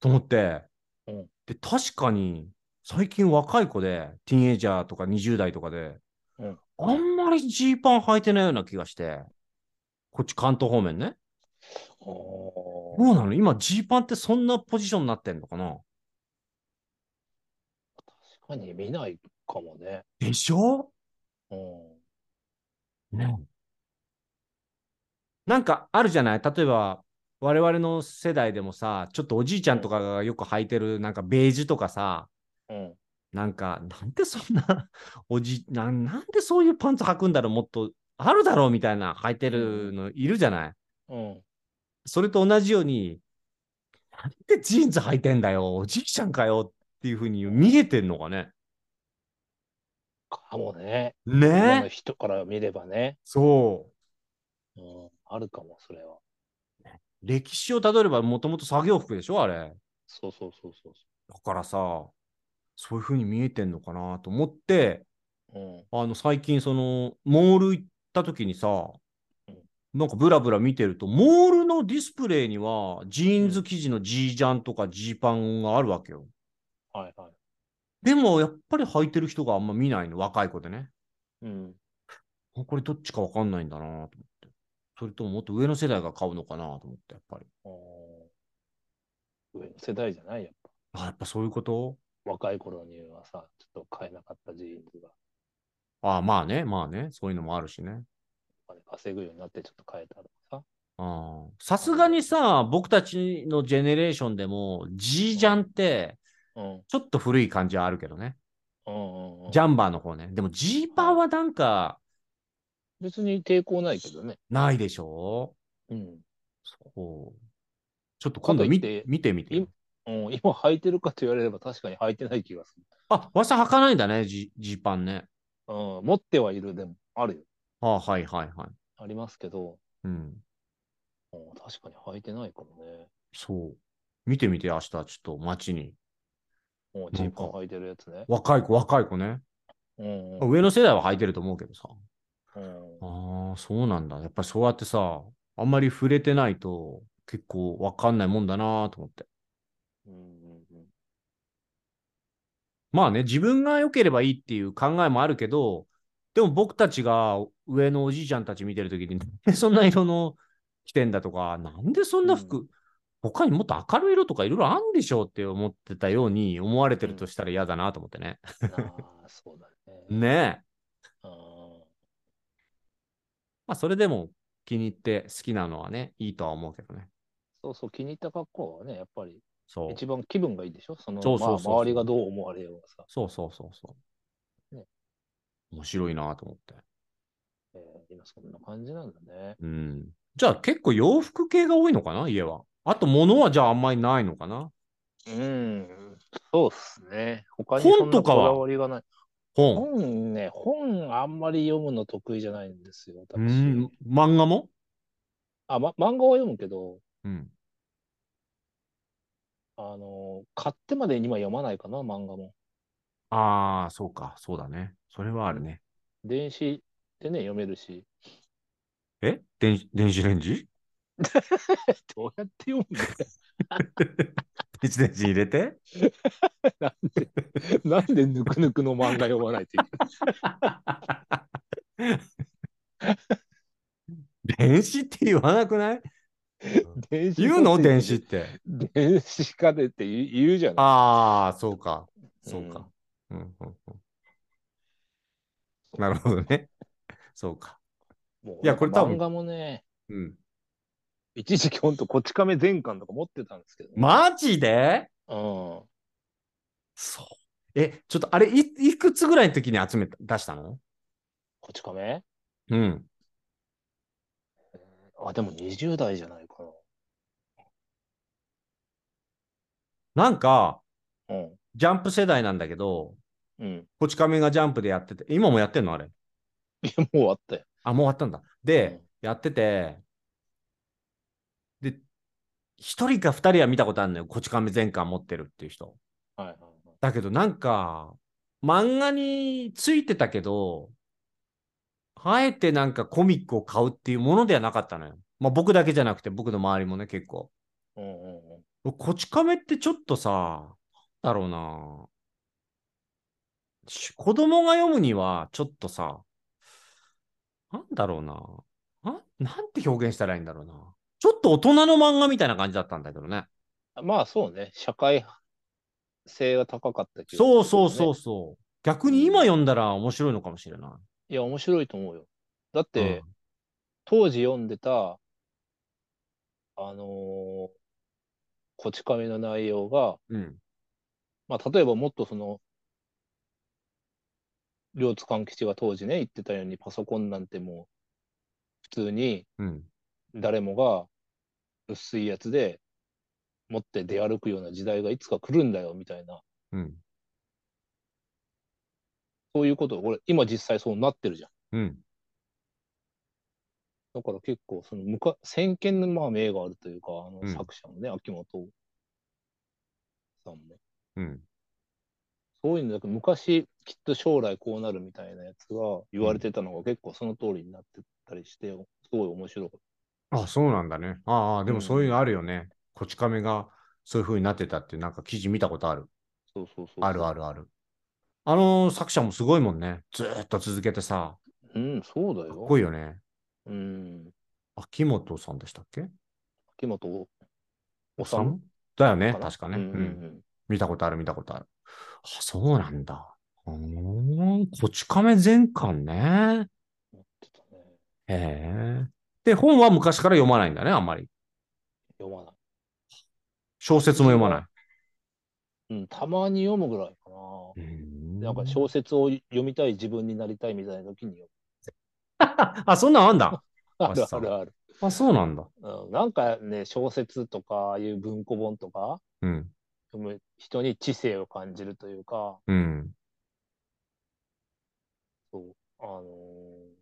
と思って、うん。で、確かに最近若い子で、ティーンエイジャーとか20代とかで、うん。あんまりジーパン履いてないような気がして、こっち関東方面ね。おどうなの？今、ジーパンってそんなポジションになってんのかな？確かに見ないかもね。でしょ？うん。ね。なんかあるじゃない？例えば、我々の世代でもさ、ちょっとおじいちゃんとかがよく履いてる、なんかベージュとかさ、うん。なんか、なんでそんな、おじ、なんなんでそういうパンツ履くんだろう？もっとあるだろう？みたいな履いてるのいるじゃない？うん。それと同じように、なんでジーンズ履いてんだよ、おじいちゃんかよっていうふうに見えてんのかね。かもね。ね人から見ればね。そう。うん。あるかも、それは。歴史をたどればもともと作業服でしょあれ。そうそうそうそうだからさ、そういうふうに見えてんのかなと思って、そう。うん。あの最近そのモール行った時にさうん、なんかブラブラ見てると、モールのディスプレイにはジーンズ生地のジージャンとかジーパンがあるわけよ。はいはい。でもやっぱり履いてる人があんま見ないの、若い子でね。うん。あこれどっちかわかんないんだなと思って。それとももっと上の世代が買うのかなと思って、やっぱり。うん上の世代じゃないやっぱ。あ、やっぱそういうこと？若い頃にはさ、ちょっと買えなかったジーンズが、あまあね、まあね、そういうのもあるしね。お金稼ぐようになってちょっと買えたとかさ。さすがにさ、僕たちのジェネレーションでも、ジージャンって、うん。ちょっと古い感じはあるけどね。うんうんうん。ジャンバーの方ね。でも、ジーパンはなんか、別に抵抗ないけどね。ないでしょ？うん。そう。ちょっと今度見て見てみてよ。うん、今履いてるかと言われれば確かに履いてない気がする。あ、わしゃ履かないんだね、ジジーパンね。うん、持ってはいるでもあるよ。ああはいはいはい。ありますけど、うん。うん、確かに履いてないかもね。そう。見てみて、明日、ちょっと街に。もうジーパン履いてるやつね。若い子、若い子ね。うんうん上の世代は履いてると思うけどさ。うんああ、そうなんだ。やっぱりそうやってさ、あんまり触れてないと結構わかんないもんだなと思って。うんうんうんまあね、自分が良ければいいっていう考えもあるけど、でも僕たちが上のおじいちゃんたち見てるときに、なんでそんな色の着てんだとか、なんでそんな服、他にもっと明るい色とかいろいろあるんでしょうって思ってたように思われてるとしたら嫌だなと思ってね。ああ、そうだね。ねえ。うんまあそれでも気に入って好きなのはね、いいとは思うけどね。そうそう、気に入った格好はね、やっぱりそう。一番気分がいいでしょ？その、そうそうそうそうまあ、周りがどう思われようがさ。そうそうそうそう。ね面白いなと思って。えー今そんな感じなんだね。うん。じゃあ結構洋服系が多いのかな？家は。あと物はじゃああんまりないのかな？うん、そうっすね。他に本とかは？本。本ね、本あんまり読むの得意じゃないんですよ、う私。ん。漫画も？あ、ま、漫画は読むけど、うん。あの、買ってまで今読まないかな、漫画も。ああ、そうか。そうだね。それはあるね。電子でね、読めるし。え？電電子レンジ？どうやって読むんだよ。電子レンジ入れて？なんで、なんでぬくぬくの漫画読まないといけない？電子って言わなくない？電子言うの？電子って。電子化でって言う言うじゃない。ああ、そうか。そうか。うんうんうんなるほどね。そうか。もういやこれ多分漫画もね、うん。一時期ほんとこち亀全巻とか持ってたんですけど、ね。マジで？うん。そう。え、ちょっとあれい、いくつぐらいの時に集めた、出したの？こち亀？うん。あ、でも20代じゃないかなんか、な。うん。ジャンプ世代なんだけど、うん。こち亀がジャンプでやってて、今もやってんのあれ？いや、もう終わったよ。あ、もう終わったんだ。で、うんやってて、で、一人か二人は見たことあるのよ。こち亀全巻持ってるっていう人。はいはいだけどなんか、漫画についてたけど、あえてなんかコミックを買うっていうものではなかったのよ。まあ僕だけじゃなくて僕の周りもね、結構。はい。うんうんうん。こち亀ってちょっとさ、だろうな。し子供が読むにはちょっとさ、なんだろうな。ななんて表現したらいいんだろうな。ちょっと大人の漫画みたいな感じだったんだけどね。まあそうね、社会性が高かった気がするけそうどねそうそうそう。逆に今読んだら面白いのかもしれない。いや、面白いと思うよ。だって、うん当時読んでた、あのーこち亀の内容が、うん。まあ、例えばもっとその、両津勘吉が当時ね、言ってたように、パソコンなんてもう、普通にうん。誰もが薄いやつで持って出歩くような時代がいつか来るんだよ、みたいな。うん。そういうこと、俺、今実際そうなってるじゃん。うん。だから結構、その、むか、先見のまあ明があるというか、あのうん作者のね、秋元さんも。うん。そういうのだけど昔、きっと将来こうなるみたいなやつが言われてたのが結構その通りになってたりして、すごい面白かっあ、そうなんだね。ああ、でもうんそういうのあるよね。こち亀がそういう風になってたってなんか記事見たことある。た。そうそうそう。あるあるある。あの作者もすごいもんね。ずーっと続けてさ、うん、そうだかっよ。こいいよね。うん。秋元さんでしたっけ？秋元おさむだよね、かな？確かね、ううんんうん見たことある、見たことある。あ、そうなんだ。うーん、こち亀全巻ね。へえ。で、本は昔から読まないんだね、あんまり。読まない。小説も読まない。うん、たまに読むぐらいかな。んなんか小説を読みたい自分になりたいみたいな時に読 あ、そんなんあんだ。む。あるあるある。あ、そうなんだ。うん、なんかね、小説とか、いう文庫本とか、うん。読む人に知性を感じるというか、うん。そう、あのー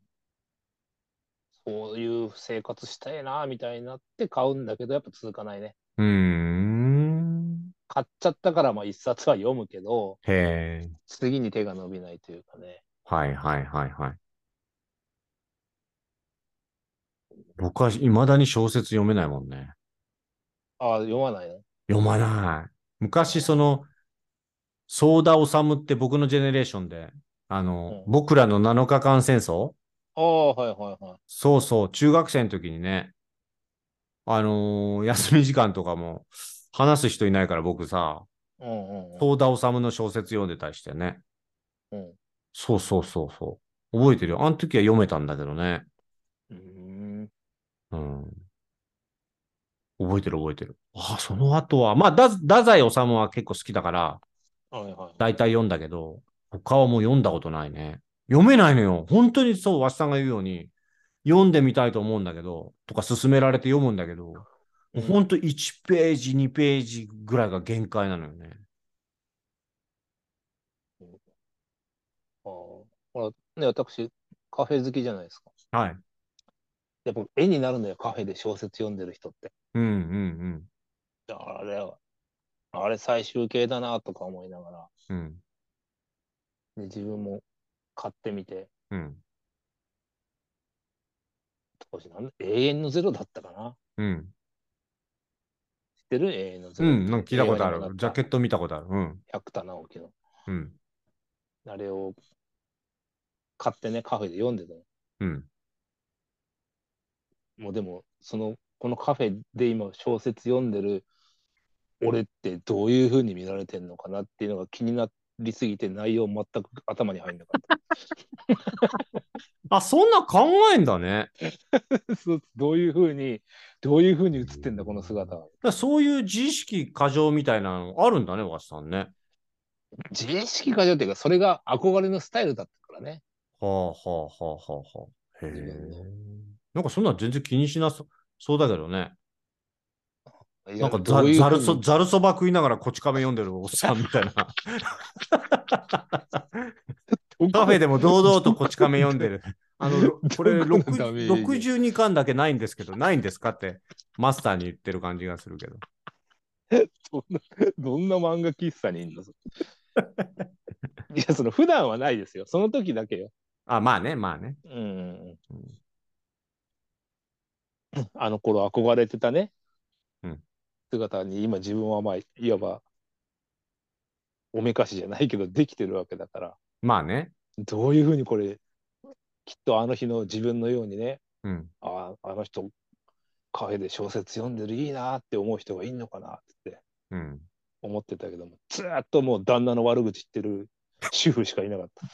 そういう生活したいな、みたいになって買うんだけど、やっぱ続かないね。うーん。買っちゃったから、まあ一冊は読むけど、へえ。次に手が伸びないというかね。はいはいはいはい。僕は未だに小説読めないもんね。ああ、読まないの？読まない。昔、その、ソーダオサムって僕のジェネレーションで、あの、うん僕らの7日間戦争？ああ、はいはいはい。そうそう、中学生の時にね、あのー休み時間とかも話す人いないから僕さ、うんうんうん。ソーダオサムの小説読んでたりしてね。うんそうそうそうそう。覚えてるよ。あの時は読めたんだけどね。うーん。うん。覚えてる覚えてる。あ、その後は、まあ、だ太宰治は結構好きだから、はいはい。大体読んだけど、他はもう読んだことないね。読めないのよ。本当にそう、わしさんが言うように、読んでみたいと思うんだけど、とか勧められて読むんだけど、う当1ページ、2ページぐらいが限界なのよね。あーほら、ね、私、カフェ好きじゃないですか。はい。やっぱ絵になるのよ、カフェで小説読んでる人って。うんうんあれは、あれ最終形だなとか思いながら、うん。うん。で自分も買ってみて、うん。当時なんだ永遠のゼロだったかな。うん。知ってる？永遠のゼロ。うん。なんか聞いたことある。映画にもなったジャケット見たことある。うん。百田直樹の。うん。あれを買ってね、カフェで読んでたの。うん。もうでも、その、このカフェで今小説読んでる俺ってどういう風に見られてんのかなっていうのが気になりすぎて内容全く頭に入んなかっ あ、そんな考えんだね。た。そうどういう風に、どういう風に映ってんだ、この姿は。だそういう自意識過剰みたいなのあるんだね、わしさんね。自意識過剰っていうか、それが憧れのスタイルだったからね。はあはあはあはあはあ。へえ。なんかそんなん全然気にしなそそうだけどね。なんかざざるそざるそば食いながらこち亀読んでるおっさんみたいな。カフェでも堂々とこち亀読んでる。あの、ろこれどこのダメージ？62巻だけないんですけど、ないんですかってマスターに言ってる感じがするけど。どんな、どんな漫画喫茶にいんの？いや、その普段はないですよ。その時だけよ。あ、まあね、まあね。うん。あの頃憧れてたね。うん姿に今自分はまあ、いわば、おめかしじゃないけど、できてるわけだから、まあね。どういうふうにこれ、きっとあの日の自分のようにね、うん。ああ、あの人、カフェで小説読んでるいいなって思う人がいんのかなってうん。思ってたけども、ずーっともう旦那の悪口言ってる主婦しかいなかった。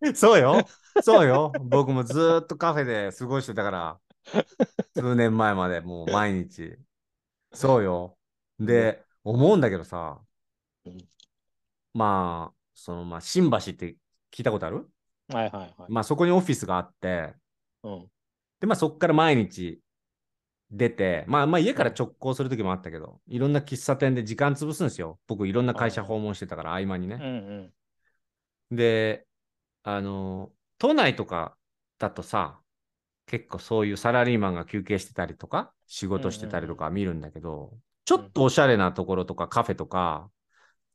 そうよ。そうよ。僕もずーっとカフェで過ごしてたから、数年前までもう毎日。そうよ。で、思うんだけどさうん、まあ、その、まあ、新橋って聞いたことある？はいはいはい。まあ、そこにオフィスがあって、うん。で、まあ、そこから毎日出て、まあ、まあ、家から直行するときもあったけど、いろんな喫茶店で時間潰すんですよ。僕、いろんな会社訪問してたから、合間にね。うんうん。で、あの、都内とかだとさ、結構そういうサラリーマンが休憩してたりとか、仕事してたりとか見るんだけど、ちょっとおしゃれなところとかカフェとか、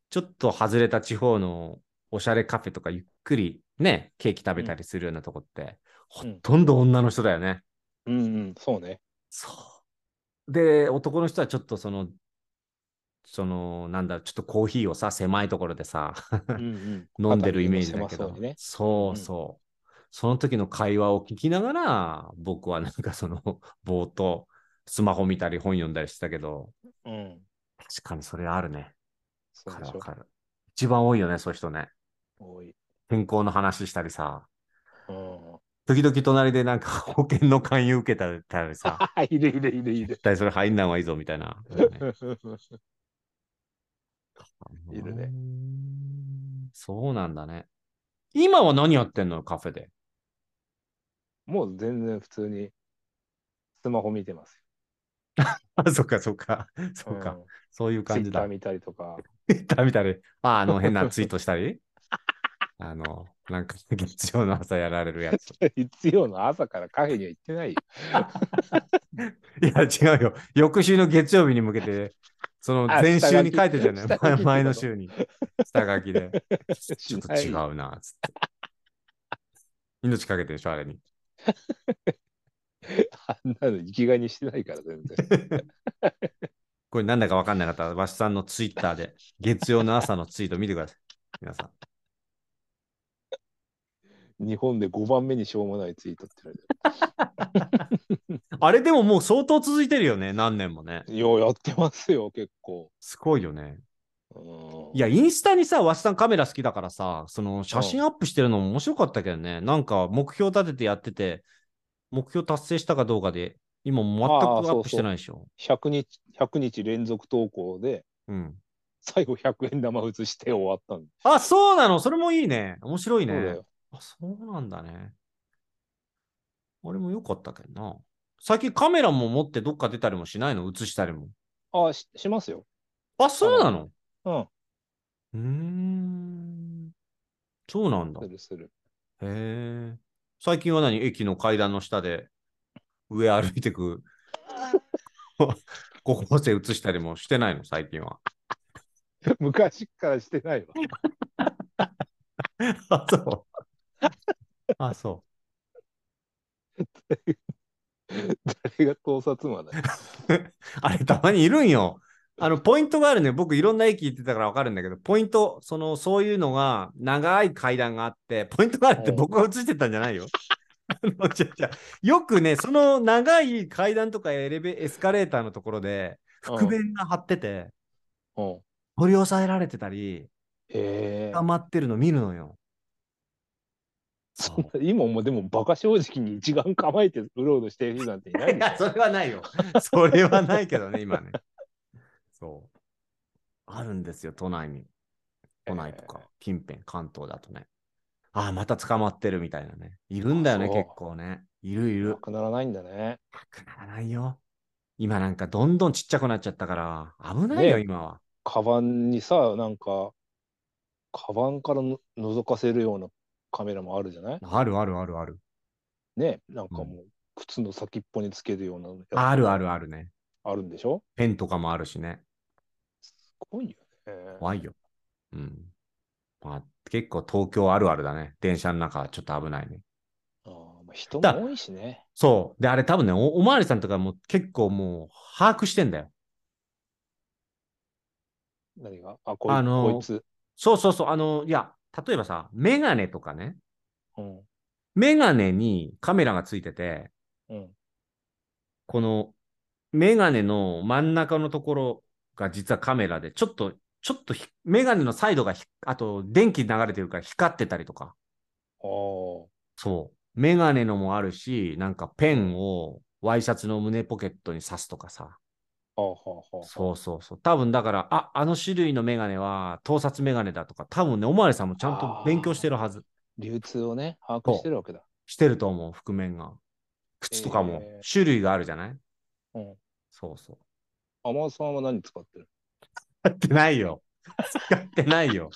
ちょっと外れた地方のおしゃれカフェとかゆっくりね、ケーキ食べたりするようなとこって、ほとんど女の人だよね。うんうん、そうね。そう。で、男の人はちょっとその、その、なんだろう、ちょっとコーヒーをさ、狭いところでさ、うんうん。飲んでるイメージだけど、そうそうその時の会話を聞きながら、僕はなんかその、ぼーっとスマホ見たり本読んだりしてたけど、うん。確かにそれあるね。わかるわかる。一番多いよね、そういう人ね。多い。健康の話したりさ、うん。時々隣でなんか 保険の勧誘受けたりさ、いるいるいるいる絶。対それ入んない方がいいぞみたいな。いるねうん。そうなんだね。今は何やってんのカフェで？もう全然普通にスマホ見てます あ、そっかそっか。そよ。っか。んそういう感じだツイッター。見たりとか。ツイッター見たり、あ、あの変なツイートしたり あの、なんか月曜の朝やられるやつ。必要の朝からカフェには行ってないよ。いや、違うよ。翌週の月曜日に向けて、そのあ前週に書いてたよね下書き。下書きってこと？前の週に。下書きで。ちょっと違うな、つって。命かけてるでしょ、あれに。あんなの生きがいにしてないから全然。これなんだかわかんなかったら、わしさんのツイッターで、月曜の朝のツイート見てください。皆さん。日本で5番目にしょうもないツイートって言われて あれでももう相当続いてるよね、何年もね。る。ようやってますよ、結構。すごいよね。うんいや、インスタにさ、わしさんカメラ好きだからさ、その写真アップしてるのも面白かったけどね。なんか目標立ててやってて、目標達成したかどうかで、今全くアップしてないでしょ。100日、100日連続投稿で、うん。最後100円玉移して終わったんあ、そうなの？それもいいね。面白いね。あ、そうなんだね。あれも良かったけどな。最近カメラも持ってどっか出たりもしないの？映したりも。あし、しますよ。あ、そうなの？うん。うーん。そうなんだ。へするする。え。最近は何？駅の階段の下で上歩いてく 高校生映したりもしてないの？最近は。昔からしてないわ。あ、そう。あ、そ 誰が盗撮魔だよ。う。あれ、たまにいるんよ。あの、ポイントがあるね。僕、いろんな駅行ってたから分かるんだけど、ポイント、その、そういうのが、長い階段があって、ポイントがあるってうん僕が映してたんじゃないよ。よくね、その長い階段とかエレベエスカレーターのところで、覆面が張ってて、うん。取り押さえられてたり、捕。まってるの見るのよ。そんな今もでもバカ正直に一眼構えてうろうろしてる人なんていないいや、それはないよ。それはないけどね、今ね。そう。あるんですよ、都内に。都内とか、近辺、関東だとね。ああ、また捕まってるみたいなね。いるんだよね、結構ね。いるいるな。くならないんだね。なくならないよ。今なんかどんどんちっちゃくなっちゃったから、危ないよ、ね今は。カバンにさ、なんか、カバンからの覗かせるようなカメラもあるじゃない？あるあるあるある。ね、なんかもう、靴の先っぽにつけるようなやつあるあるあるね。あるんでしょ？ペンとかもあるしね。すごいよね。怖いよ。うん。まあ、結構東京あるあるだね。電車の中はちょっと危ないね。あーまあ人だも多いしね。そう。で、あれ多分ね、おおまわりさんとかも結構もう把握してんだよ。何が？あ、こい,、あのーこいつ。そうそうそう。あの、いや、例えばさ、メガネとかね。うん。メガネにカメラがついてて、うん。このメガネの真ん中のところが実はカメラで、ちょっと、ちょっとひメガネのサイドがひあと電気流れてるから光ってたりとか。ああ。そう。メガネのもあるし、なんかペンをワイシャツの胸ポケットに刺すとかさ。そうそうそう。多分だから、あ、あの種類のメガネは盗撮メガネだとか、多分ね、おまわりさんもちゃんと勉強してるはず。流通をね、把握してるわけだ。してると思う、覆面が。靴とかもえー種類があるじゃない、うん。そうそう。天野さんは何使ってる？使ってないよ。使ってないよ。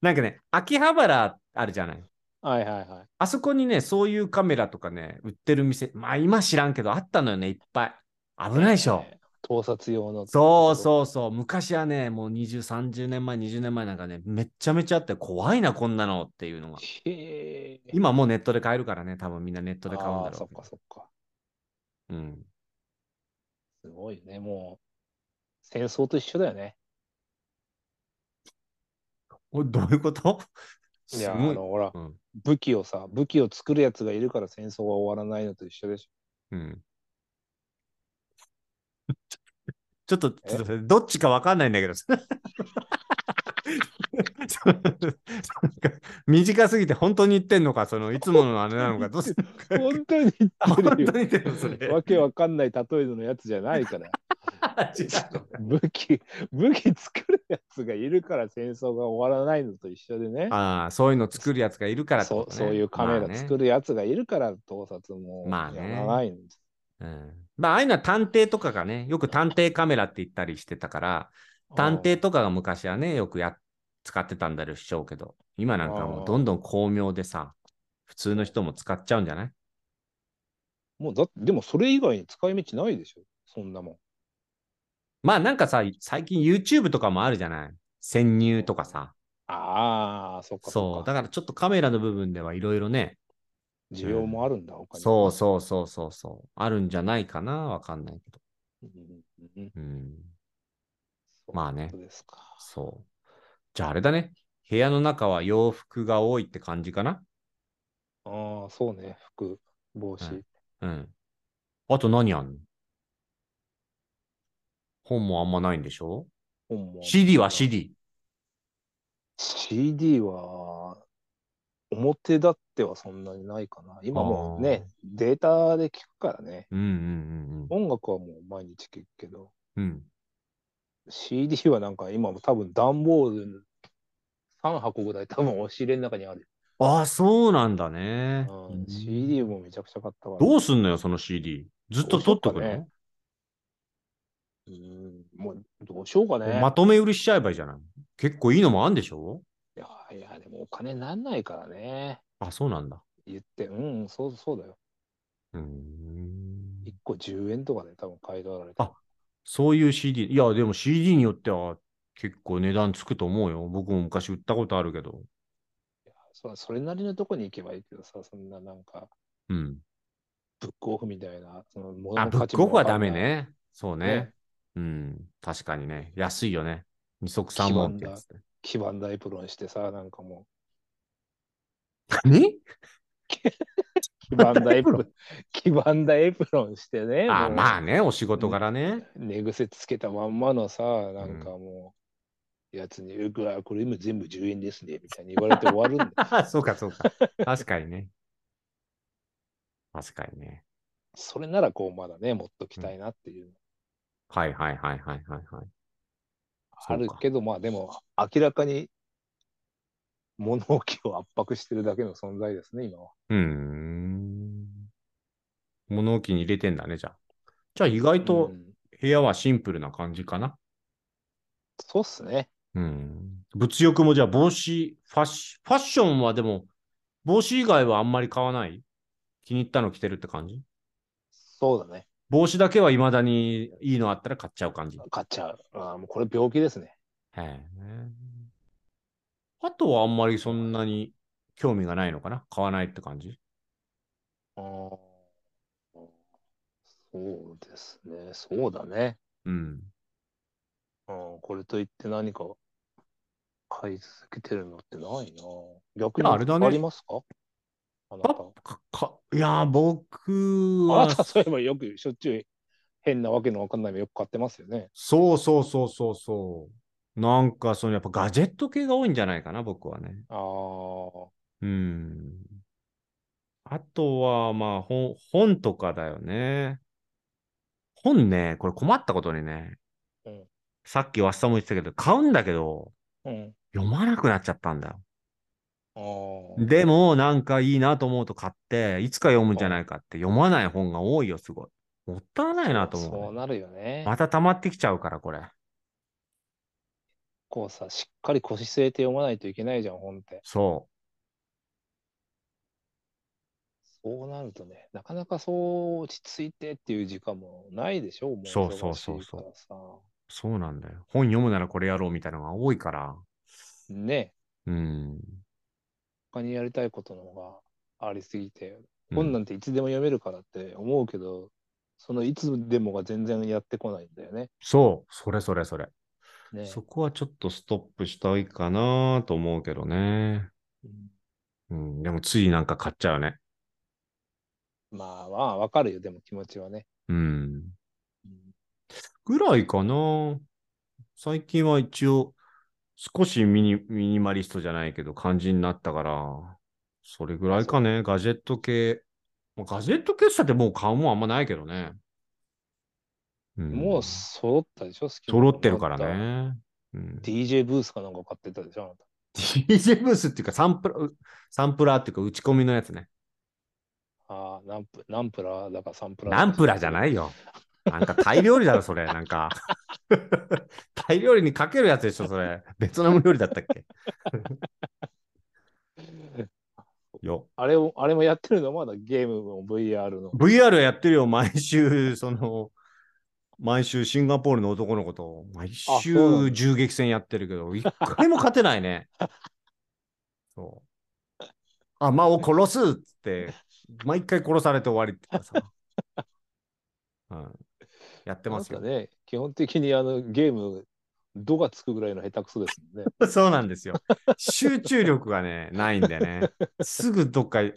なんかね、秋葉原あるじゃないはいはいはい。あそこにね、そういうカメラとかね、売ってる店、まあ今知らんけど、あったのよね、いっぱい。危ないでしょ。えー盗撮用の。そうそうそう。昔はね、もう20、30年前、20年前なんかね、めっちゃめちゃあって、怖いな、こんなのっていうのが。今もうネットで買えるからね、多分みんなネットで買うんだあーそっろうけど。かそっか。うん。すごいね。もう、戦争と一緒だよね。おどういうこと？いや、あ。の、ほら、うん。武器をさ、武器を作るやつがいるから戦争が終わらないのと一緒でしうん。ちょっと、ちょっとどっちかわかんないんだけど。短すぎて本当に言ってんのか、そのいつものあれなのか、どうすょ。本当に言ってるよ。当に言ってんの、それ。わけわかんない例えのやつじゃないから。武器、武器作るやつがいるから戦争が終わらないのと一緒でね。ああ、そういうの作るやつがいるからってそうそういうカメラ作る。るやつがいるから盗撮もまあねやらないんです。まあねうんまあ、ああいうのは探偵とかがね、よく探偵カメラって言ったりしてたから、探偵とかが昔はね、よくや使ってたんだろうしょうけど、今なんかもうどんどん巧妙でさ、普通の人も使っちゃうんじゃない？もうだでもそれ以外に使い道ないでしょ。そんなもん。まあなんかさ、最近 YouTube とかもあるじゃない？潜入とかさ。ああ、そっかそう。だからちょっとカメラの部分ではいろいろね。需要もあるんだ、他に。そうそうそうそうそう。あるんじゃないかな？わかんないけど。うんうんうん。うん。そうまあねそうですか。そう。じゃああれだね。部屋の中は洋服が多いって感じかなああ、そうね。服、帽子。はいうん。あと何あんの？本もあんまないんでしょ？本も。?CD は CD。CD は、表立ってはそんなにないかな。今もうね、データで聞くからね。うんうんうん音楽はもう毎日聞くけど、うん。うん。CD はなんか今も多分段ボール3箱ぐらい多分押し入れの中にある。ああ、そうなんだね。うん、CD もめちゃくちゃ買ったから。どうすんのよ、その CD。ずっと取っとくねうん、もうどうしようかね。まとめ売りしちゃえばいいじゃない。結構いいのもあんでしょ？いやいや、でもお金なんないからね。あ、そうなんだ。言って、うん、そうそうだよ。うーん。1個10円とかで多分買い取られて。あそういう CD。いや、でも CD によっては結構値段つくと思うよ。僕も昔売ったことあるけど。そそれなりのとこに行けばいいけどさ、そんななんか、うん。ブックオフみたいな、その物あ、ブックオフはダメ。ね。そうね。ねうん。確かにね。安いよね。二足三門ってやつで。黄ばんだエプロンしてさ、なんかも何？う、黄ばんだエプロン、黄ばんだエプロンしてね、あ、まあね。お仕事柄ね。寝癖つけたまんまのさ、なんかもう、やつに、うわ、これ今全部10円ですね、みたいに言われて終わるんだよ。そうか、そうか。確かにね。確かにね。それならこう、まだね、持っときたいなっていうのはいはいはいはいはいはい。あるけど、まあでも、明らかに物置を圧迫してるだけの存在ですね、今は。うーん。物置に入れてんだね、じゃあ。じゃあ意外とうん部屋はシンプルな感じかな。そうっすね。うん。物欲もじゃあ帽子、ファッシファッションはでも、帽子以外はあんまり買わない？気に入ったの着てるって感じ？そうだね。帽子だけは未だにいいのあったら買っちゃう感じ。買っちゃう。あーもうこれ病気ですね。へえ。あとはあんまりそんなに興味がないのかな？買わないって感じ？あーそうですね。そうだね。うん。うん、これといって何か買い続けてるのってないな。逆にあれだねありますか？あなた。かかいや、僕はあな、たそういえばよくしょっちゅう変なわけのわかんないのよく買ってますよね。そうそうそうそうそう。なんか、そのやっぱガジェット系が多いんじゃないかな、僕はね。ああ、うん。あとは、まあ、本、本とかだよね。本ね、これ困ったことにね、うんさっきわっさも言ってたけど、買うんだけど、うん。読まなくなっちゃったんだよ。でも、なんかいいなと思うと買って、いつか読むんじゃないかって読まない本が多いよ、すごい。もったいないなと思うね、そうなるよね。また溜まってきちゃうから、これ。こうさ、しっかり腰据えて読まないといけないじゃん、本って。そそうなるとね、なかなかそう落ち着いてっていう時間もないでしょ、もうそうそうそうそう。そうなんだよ。本読むならこれやろうみたいなのが多いから。ね、うん。他にやりたいことの方がありすぎて、うん本なんていつでも読めるからって思うけど、そのいつでもが全然やってこないんだよね。そう、それそれそれ。ねそこはちょっとストップしたいかなと思うけどね。うんうん、でもついなんか買っちゃうね。まあまあ、わかるよ、でも気持ちはね。うん。うんぐらいかな。最近は一応、少しミニミニマリストじゃないけど感じになったから、それぐらいかね。ガジェット系。まあガジェット系したってもう買うもんあんまないけどね。うん、もう揃ったでしょ、好き揃ってるから。ね。うん、DJ ブースかなんか買ってたでしょ、あなた。DJ ブースっていうかサンプラー、サンプラーっていうか打ち込みのやつね。ああ、ナンプナンプラーだからサンプラーだか。ナンプラーじゃないいよ。なんかタイ料理だろ、それ。なんか。タイ料理にかけるやつでしょ、それ。ベトナム料理だったっけ？よ。あれを、あれもやってるの？まだゲームの VR の。VR やってるよ、毎週、その、毎週シンガポールの男の子と、毎週だ銃撃戦やってるけど、一回も勝てないね。そう。あ、まあ、を殺すっつって、毎回殺されて終わりっていうかさ。う ん、やってますよ。ね、基本的にあのゲーム、度がつくぐらいの下手くそですもんね。そうなんですよ。集中力がね、ないんだよね。すぐどっか遊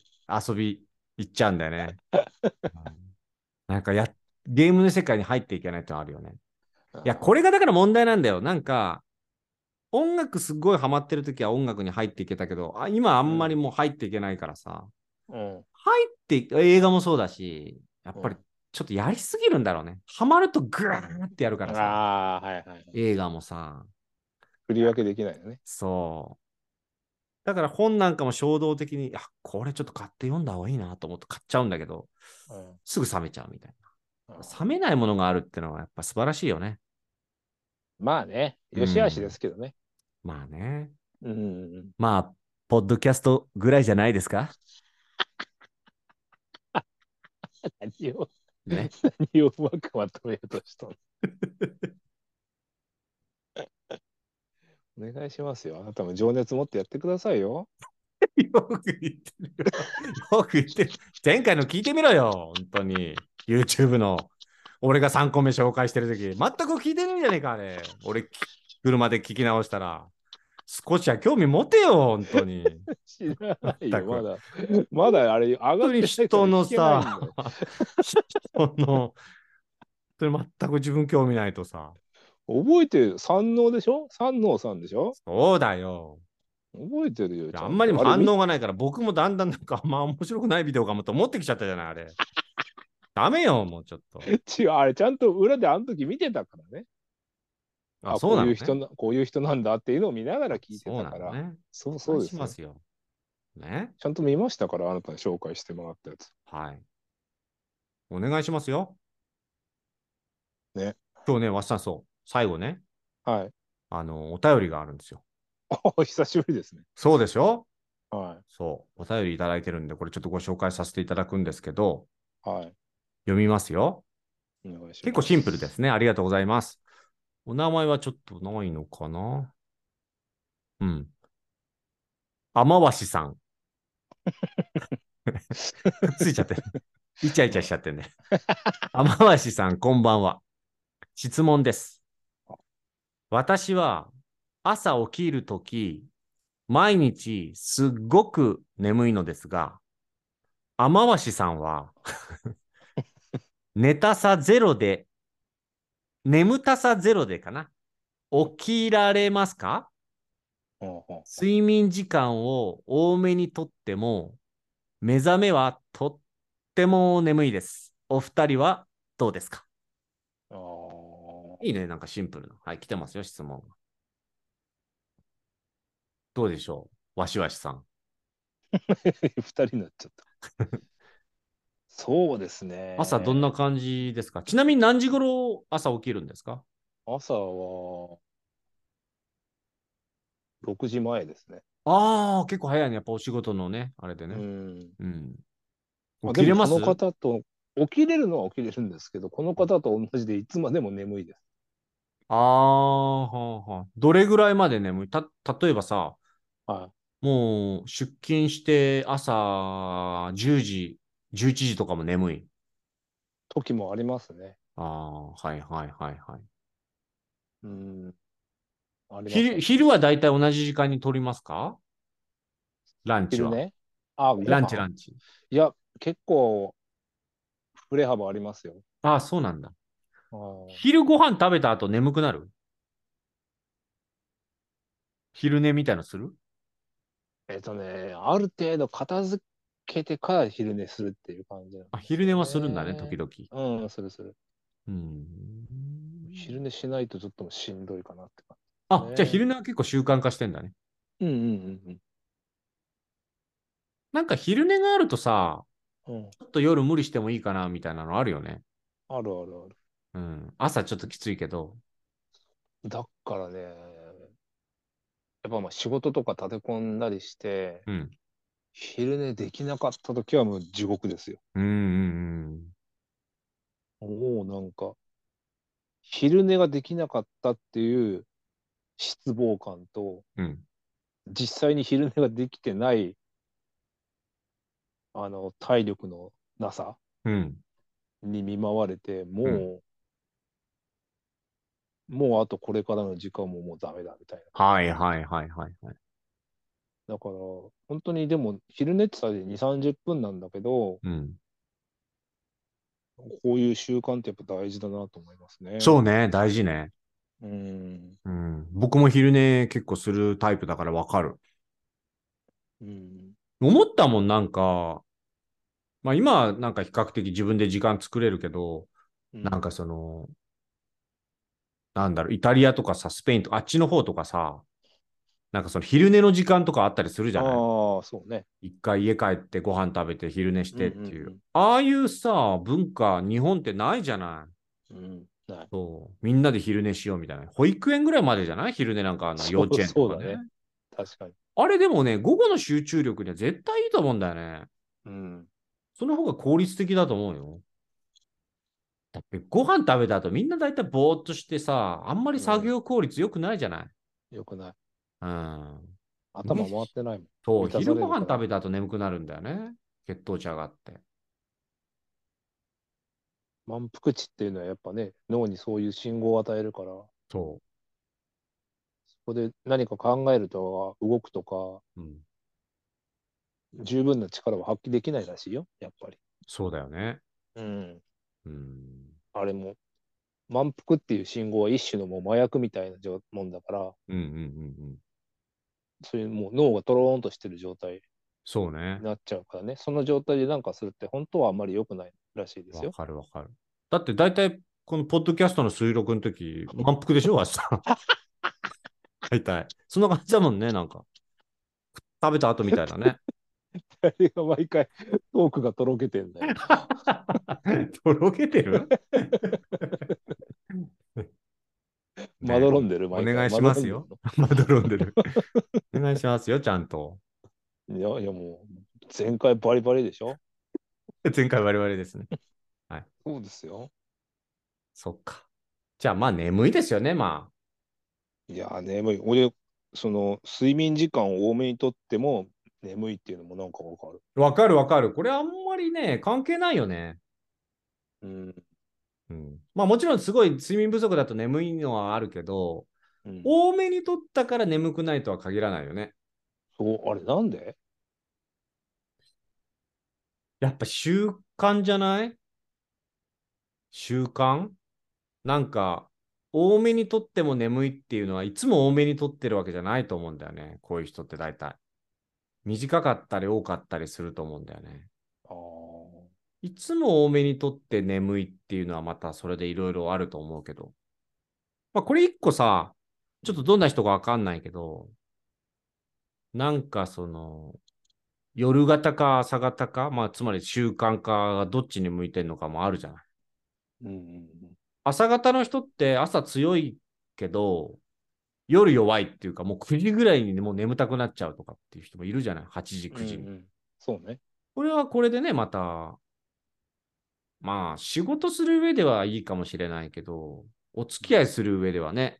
び行っちゃうんだよね。うんなんかや、ゲームの世界に入っていけないってのあるよね。いや、これがだから問題なんだよ。なんか、音楽すごいハマってる時は音楽に入っていけたけど、あ今あんまりもう入っていけないからさ。うん。入って、映画もそうだし、やっぱりうんちょっとやりすぎるんだろうね。ハマるとグーってやるからさ。ああ、はいはい。映画もさ。振り分けできないよね。そう。だから本なんかも衝動的に、あ、これちょっと買って読んだ方がいいなと思って買っちゃうんだけど、うんすぐ冷めちゃうみたいうんな。冷めないものがあるってのはやっぱ素晴らしいよね。まあね、よしあしですけどね。まあね。うん。まあ、ポッドキャストぐらいじゃないですか？何を、ね。何をうまくまとめようとしたの？お願いしますよ。あなたも情熱持ってやってくださいよ。よく言ってるよ。よく言ってる。前回の聞いてみろよ。本当に。YouTube の。俺が3個目紹介してるとき。全く聞いてるんじゃねえか、あれ。俺、き車で聞き直したら。少しは興味持てよ、本当に。知らないよ、まだ。まだあれ、上がって人のさよ、人の、それ全く自分興味ないとさ。覚えてる、三能でしょ？三能さんでしょ？そうだよ。覚えてるよ。あんまりにも反応がないから、僕もだんだんなんか、まあ面白くないビデオかもと思ってきちゃったじゃない、あれ。ダメよ、もうちょっと。違う、あれちゃんと裏であの時見てたからね。あ、あそうなの、ね、こういう人な、こういう人なんだっていうのを見ながら聞いてそうたから。なのね。そうそうですよしますよ。ね。ちゃんと見ましたから、あなたに紹介してもらったやつ。はい。お願いしますよ。ね。今日ね、わっさんそう。最後ね、はい。あの、お便りがあるんですよ。お 久しぶりですね。そうでしょ？はそう。お便りいただいてるんで、これちょっとご紹介させていただくんですけど、い。はい。読みますよ。お願いします。結構シンプルですね。ありがとうございます。お名前はちょっとないのかな？うん。雨橋さん。ついちゃってる。イチャイチャしちゃってね。雨橋さん、こんばんは。質問です。私は朝起きるとき、毎日すっごく眠いのですが、雨橋さんは 寝たさゼロで、眠たさゼロでかな起きられますか？睡眠時間を多めにとっても、目覚めはとっても眠いです。お二人はどうですか？いいね、なんかシンプルな。はい、来てますよ、質問。どうでしょう？わしわしさん。ー 二人になっちゃった。そうですね。朝どんな感じですか？ちなみに何時頃朝起きるんですか？朝は、6時前ですね。ああ、結構早いね。やっぱお仕事のね、あれでうね。ん。うん。まあ起きれます？この方と、起きれるのは起きれるんですけど、この方と同じでいつまでも眠いです。ああ、はあはあ。どれぐらいまで眠い？た、例えばさ、はもう出勤して朝10時、11時とかも眠い？い。時もありますね。ああ、はいはいはいはい。うん。あります昼、昼はだいたい同じ時間に取りますか？ランチは。昼ね。あ、ランチランチ。いや、結構、振れ幅ありますよ。ああ、そうなんだ。はい昼ご飯食べた後眠くなる？昼寝みたいのする？えっとね、ある程度片付けてから昼寝するっていう感じなんですあ、昼寝はするんだね、ね時々。うん、するする。うん。昼寝しないとちょっとしんどいかなって感あ、ねじゃあ昼寝は結構習慣化してんだね。じ。うんうんうんなんか昼寝があるとさ、うん。うん。ちょっと夜無理してもいいかなみたいなのあるよね。あるあるある。うん。朝ちょっときついけど。だからね、やっぱまあ仕事とか立て込んだりして、うん。昼寝できなかった時はもう地獄ですよ。うんうんもうなんか、昼寝ができなかったっていう失望感と、うん。うん。実際に昼寝ができてない、あの、体力のなさうん。に見舞われて、もう、もうあとこれからの時間ももうダメだみたいな。はいはいはいはいはい。だから、本当にでも、昼寝ってさ、2、30分なんだけど、うん。こういう習慣ってやっぱ大事だなと思いますね。そうね、大事ね。うん。うん。僕も昼寝結構するタイプだからわかる。うん。思ったもん、なんか、まあ今はなんか比較的自分で時間作れるけど、うなんかその、なんだろう、イタリアとかさ、スペインとか、あっちの方とかさ、なんかその昼寝の時間とかあったりするじゃない？ああ、そうね。一回家帰ってご飯食べて昼寝してっていう。うんうんうんああいうさ、文化、日本ってないじゃない？うん。ない。そう。みんなで昼寝しようみたいな。保育園ぐらいまでじゃない？昼寝なんかあの幼稚園とかねそうだね確かに。あれでもね、午後の集中力には絶対いいと思うんだよね。うん。その方が効率的だと思うよ。だってご飯食べた後みんな大体ぼーっとしてさ、あんまり作業効率良くないじゃない？よくない。うん。頭回ってないもん。そう、昼ご飯食べた後眠くなるんだよね。血糖値上がって。満腹値っていうのはやっぱね、脳にそういう信号を与えるから、そそこで何か考えるとか、動くとか、う。うん。十分な力を発揮できないらしいよ、やっぱり。そうだよね。うん。うん。あれも、満腹っていう信号は一種のもう麻薬みたいな状もんだから、うんうんうんうん。そういうもう脳がトローンとしてる状態そうねに。なっちゃうからね、その状態でなんかするって本当はあんまり良くないらしいですわよ。かるわかる。だって大体、このポッドキャストの収録の時、満腹でしょ明日。大体。そんな感じだもんね、なんか。食べた後みたいなね。あれが毎回トークがとろけてんだよ。とろけてる？まどろんでる、お願いしますよ。まどろんでる。お願いしますよ、ちゃんと。いや、いやもう、前回バリバリでしょ前回我々ですね。そうですよ。そっか。じゃあ、まあ眠いですよね、まいや、眠い。俺、その、睡眠時間を多めにとっても眠いっていうのもなんかわかる。あ。わかるわかる。これあんまりね、関係ないよね。うん。うん。まあもちろんすごい睡眠不足だと眠いのはあるけど、うん、多めに取ったから眠くないとは限らないよね。そう、あれなんで？やっぱ習慣じゃない？習慣？なんか、多めに取っても眠いっていうのはいつも多めに取ってるわけじゃないと思うんだよね。こういう人って大体。短かったり多かったりすると思うんだよね。いつも多めに取って眠いっていうのはまたそれでいろいろあると思うけど。まあこれ一個さ、ちょっとどんな人かわかんないけど、なんかその、夜型か朝型か、まあつまり習慣化がどっちに向いてんのかもあるじゃない。うんうん朝型の人って朝強いけど、夜弱いっていうか、もう9時ぐらいにもう眠たくなっちゃうとかっていう人もいるじゃない ?8 時、うん。9時に。うんうんそうね。これはこれでね、また、まあ、仕事する上ではいいかもしれないけど、お付き合いする上ではね、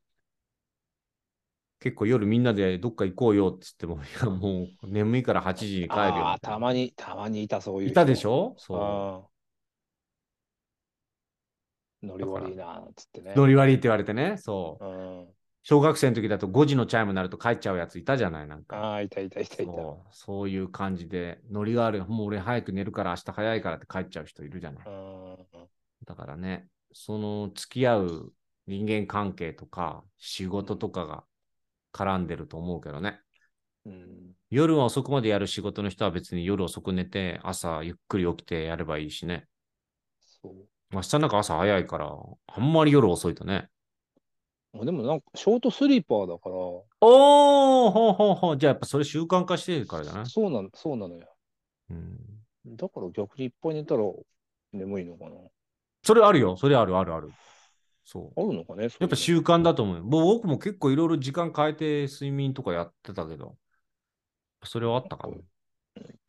結構夜みんなでどっか行こうよって言っても、いや、もう眠いから8時に帰るよみたまに、たまにいた、そういう人。いたでしょ？そああ。ノリ悪いなつってね。う。ノリ悪いって言われてね、そう。うん。小学生の時だと5時のチャイムになると帰っちゃうやついたじゃないなんか。ああ、いたいたいたいた。そうそういう感じで、ノリがある、もう俺早く寝るから明日早いからって帰っちゃう人いるじゃない。うん。だからね、その付き合う人間関係とか仕事とかが絡んでると思うけどね。うん。夜は遅くまでやる仕事の人は別に夜遅く寝て、朝ゆっくり起きてやればいいしね。そう。明日なんか朝早いから、あんまり夜遅いとね。あでもなんか、ショートスリーパーだから、おー、ほうほうほう。じゃあやっぱそれ習慣化してるからじゃないそうなの、そうなのよ。うん。だから逆にいっぱい寝たら眠いのかな。それあるよ。それあるあるある。そう。あるのかねやっぱ習慣だと思う僕も結構いろいろ時間変えて睡眠とかやってたけど、それはあったかも。いっ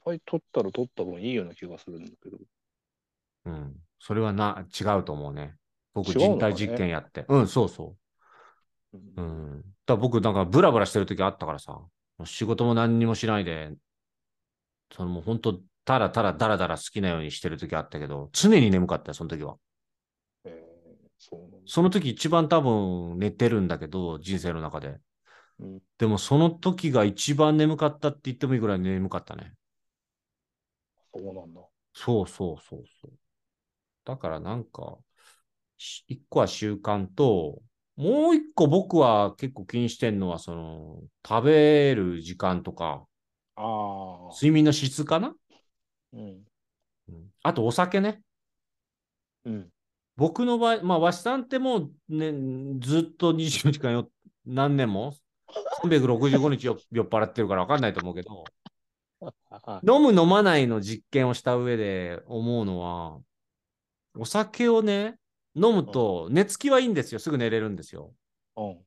ぱい取ったら取った分いいような気がするんだけど。うん。それはな、違うと思うね。僕、人体実験やって。うん、そうそう。ううんん。だ僕、なんかブラブラしてる時あったからさ、仕事も何にもしないで、そのもう本当、たらたらだらだら好きなようにしてる時あったけど、常に眠かったよ、その時は。えーそうなんだその時一番多分寝てるんだけど、人生の中で。うんでもその時が一番眠かったって言ってもいいぐらい眠かったね。そうなんだ。そうそうそうそう。だからなんか、し一個は習慣と、もう一個僕は結構気にしてんのは、その、食べる時間とか、ああ。睡眠の質かな、うん。うんあとお酒ね。うん。僕の場合、まあ、わしさんってもう、ね、ずっと24時間よ、何年も、365日よ酔っ払ってるから分かんないと思うけど、あ 飲む飲まないの実験をした上で思うのは、お酒をね、飲むと寝つきはいいんですよ。すぐ寝れるんですよ。うん。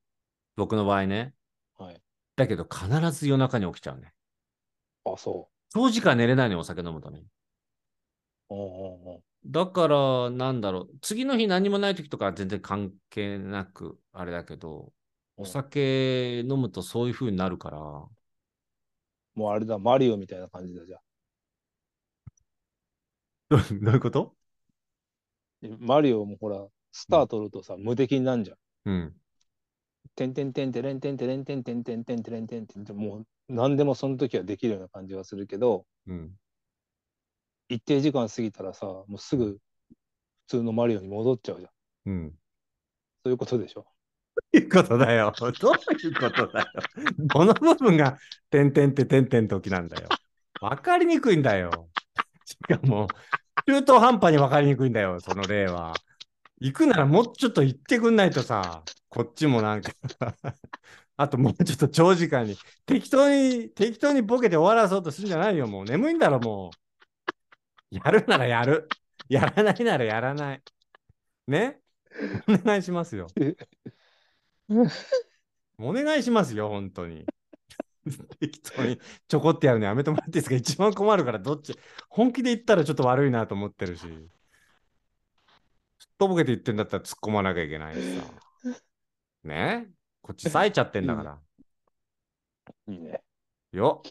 僕の場合ね。はい。だけど必ず夜中に起きちゃうね。あ、そ長時間寝れないのよ、お酒飲むとね。う。うんうんうん。だから、なんだろう、次の日何もない時とかは全然関係なく、あれだけど、お酒飲むとそういう風になるから、もうあれだ、マリオみたいな感じだじゃどう どういうこと？あ。マリオもほら、スター取るとさ、無敵になんじゃん。うん。てんてんてんてれんてんてれんてんてんてんてんてれんてんてんてんもう何でもその時はできるような感じはするけど、うん。一定時間過ぎたらさ、もうすぐ普通のマリオに戻っちゃうじゃん。うん。そういうことでしょ。どういうことだよ。どういうことだよ。この部分が、てんてんっててんてん時なんだよ。わかりにくいんだよ。しかも、中途半端にわかりにくいんだよ、その例は。行くならもうちょっと行ってくんないとさ、こっちもなんか あともうちょっと長時間に、適当に、適当にボケて終わらそうとするんじゃないよ、もう。眠いんだろ、もう。やるならやる。やらないならやらない。ね？お願いしますよ。お願いしますよ、本当に。適当にちょこってやるのやめてもらっていいですか？一番困るから、どっち、本気で言ったらちょっと悪いなと思ってるし。すっとぼけて言ってんだったら突っ込まなきゃいけないしさ。ね？こっち冴えちゃってんだから。いいね。よ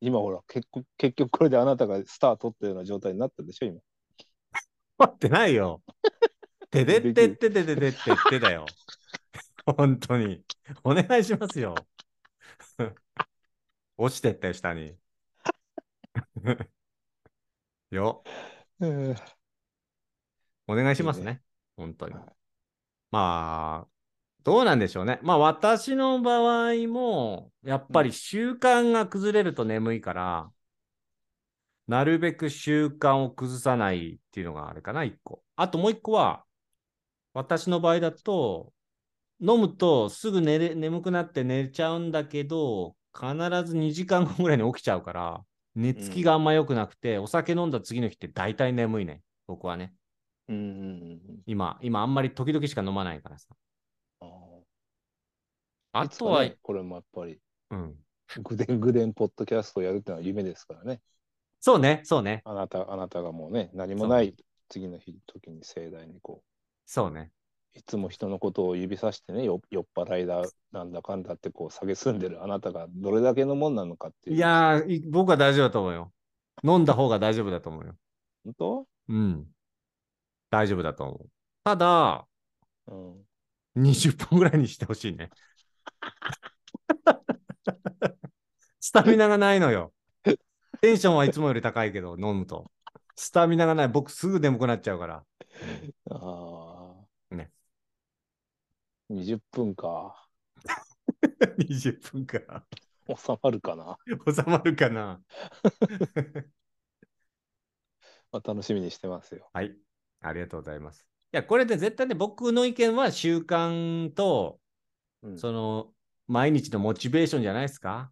今ほら、結局、結局これであなたがスター取ったような状態になったでしょ、今。待ってないよ。てでってっててててってってだよ。本当に。お願いしますよ。落ちてったよ、下に。よ。うん。お願いしますね。いいね本当にはい。まあ、どうなんでしょうね。まあ、私の場合も、やっぱり習慣が崩れると眠いから、なるべく習慣を崩さないっていうのがあれかな、一個。あともう一個は、私の場合だと、飲むとすぐ寝れ眠くなって寝ちゃうんだけど、必ず2時間後ぐらいに起きちゃうから、寝つきがあんま良くなくて、お酒飲んだ次の日って大体眠いね。僕はね。うんうんうん今、今あんまり時々しか飲まないからさ。うん。ああとは、ねこれもやっぱり、うん。ぐでんぐでんポッドキャストをやるってのは夢ですからね。そうね、そうね、あなた、あなたがもうね、何もない次の日、時に盛大にこそうね。う、いつも人のことを指さしてね、よ酔っ払いだ、なんだかんだってこう、蔑んでるあなたがどれだけのもんなのかっていう。いやー、い僕は大丈夫だと思うよ。飲んだ方が大丈夫だと思うよ。本当？うん。大丈夫だと思う。ただ、うん。20分ぐらいにしてほしいね。スタミナがないのよ。テンションはいつもより高いけど、飲むと。スタミナがない。僕すぐ眠くなっちゃうから。ああ。ね。20分か。20分か。収まるかな。収まるかな。まあ、楽しみにしてますよ。はい。ありがとうございます。いや、これで絶対ね、僕の意見は習慣と、うん、その、毎日のモチベーションじゃないですか？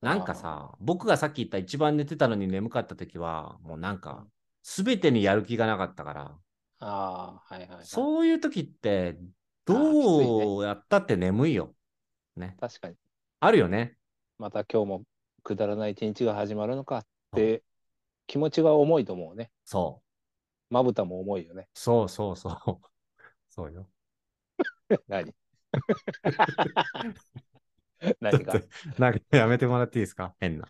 なんかさ、僕がさっき言った一番寝てたのに眠かった時は、もうなんか、すべてにやる気がなかったから、ああ、はいはい、はい。そういう時って、どうやったって眠いよ。ね。確かに。あるよね。また今日もくだらない一日が始まるのかって、気持ちが重いと思うね。そう。まぶたも重いよね。そうそうそう。そうよ。何？何が？なんかやめてもらっていいですか？変な。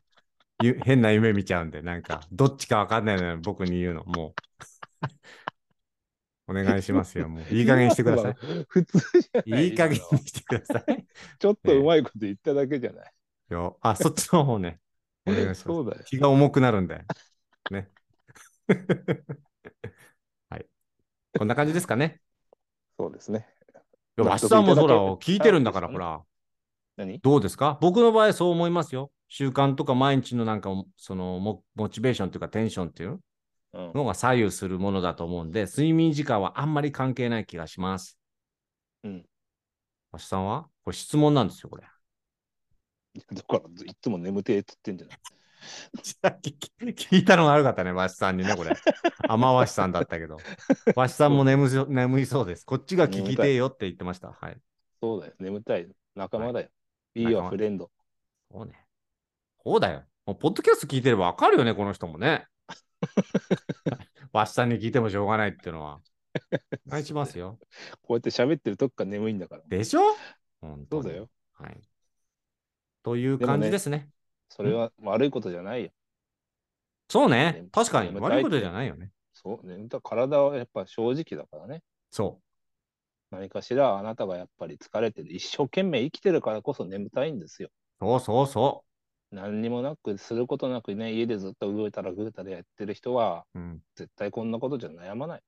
ゆ変な夢見ちゃうんで、なんか、どっちかわかんないのに僕に言うの、もう。お願いしますよ、もう。いい加減にしてください。普通じゃないいい加減にしてください。ちょっとうまいこと言っただけじゃない。よあ、そっちの方ね。お願いします。そうだよ。気が重くなるんで。ね。はい。こんな感じですかね。そうですね。いや、納わしさんもそら、聞いてるんだから、ほら。何？どうですか？僕の場合そう思いますよ。習慣とか毎日のなんか、そのモ、モチベーションというかテンションっていううん。のが左右するものだと思うんで、睡眠時間はあんまり関係ない気がします。うん。わしさんは？これ質問なんですよ、これ。だから、いつも眠てえって言ってんじゃない？聞いたのが悪かったね、わしさんにね、これ。雨わしさんだったけど。わしさんも眠そ眠いそうです。こっちが聞きてえよって言ってました。はい。そうだよ。眠たい。仲間だよ。い、いよ、フレンド。そうね。そうだよ。もうポッドキャスト聞いてればわかるよね、この人もね。わしさんに聞いてもしょうがないっていうのは。お願いしますよ。こうやって喋ってるとこから眠いんだから。でしょ？本当にそうだよ。はい。という感じですね。それは悪いことじゃないよ。そうね眠。確かに悪いことじゃないよね。そう、眠た体はやっぱ正直だからね。そ何かしらあなたがやっぱり疲れてる。一生懸命生きてるからこそ眠たいんですよ。う。そうそうそ何にもなく、することなくね、家でずっと動いたらぐうたらやってる人は、う。うん。絶対こんなことじゃ悩まない。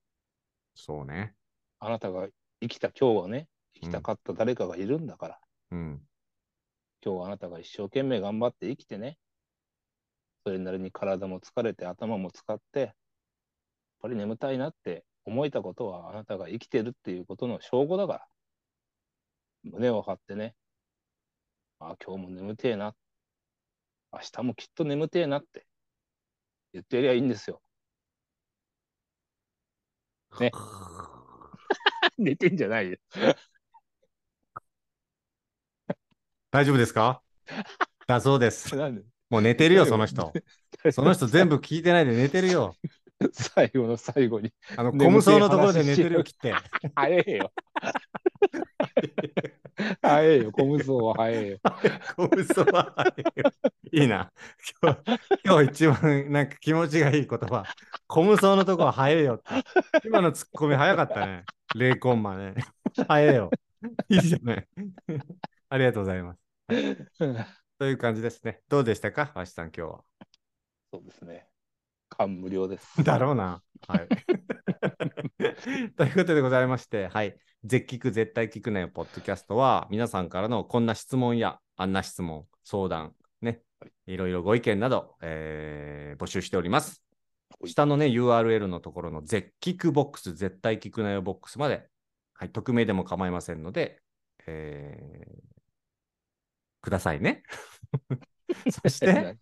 そうね。あなたが生きた今日はね、生きたかった誰かがいるんだから、うん。今日はあなたが一生懸命頑張って生きてね、それなりに体も疲れて頭も使って、やっぱり眠たいなって思えたことはあなたが生きてるっていうことの証拠だから、胸を張ってね、あ今日も眠てえな、明日もきっと眠てえなって言ってやりゃいいんですよ。ね 寝てんじゃないよ。大丈夫ですか？だそうです。なんで？もう寝てるよ、その人。その人全部聞いてないで寝てるよ。最後の最後に、あの、コムソのところで寝てるよ、切って。早えよ。早えよ、コムソは早えよ。コムソは、いいな。今日、今日一番なんか気持ちがいい言葉。コムソのとこは早いよって。今のツッコミ早かったね。0コンマね。早いよ。いいじゃない。ありがとうございます。という感じですね。どうでしたか、わしさん、今日は。そうですね。感無量です。だろうな。はい。ということでございまして、はい。絶聞く、絶対聞くなよ、ポッドキャストは、皆さんからのこんな質問や、あんな質問、相談、ね、いろいろご意見など、えー募集しております。はい下のね、URL のところの絶聞くボックス、絶対聞くなよボックスまで、はい、匿名でも構いませんので、えーくださいね。そして、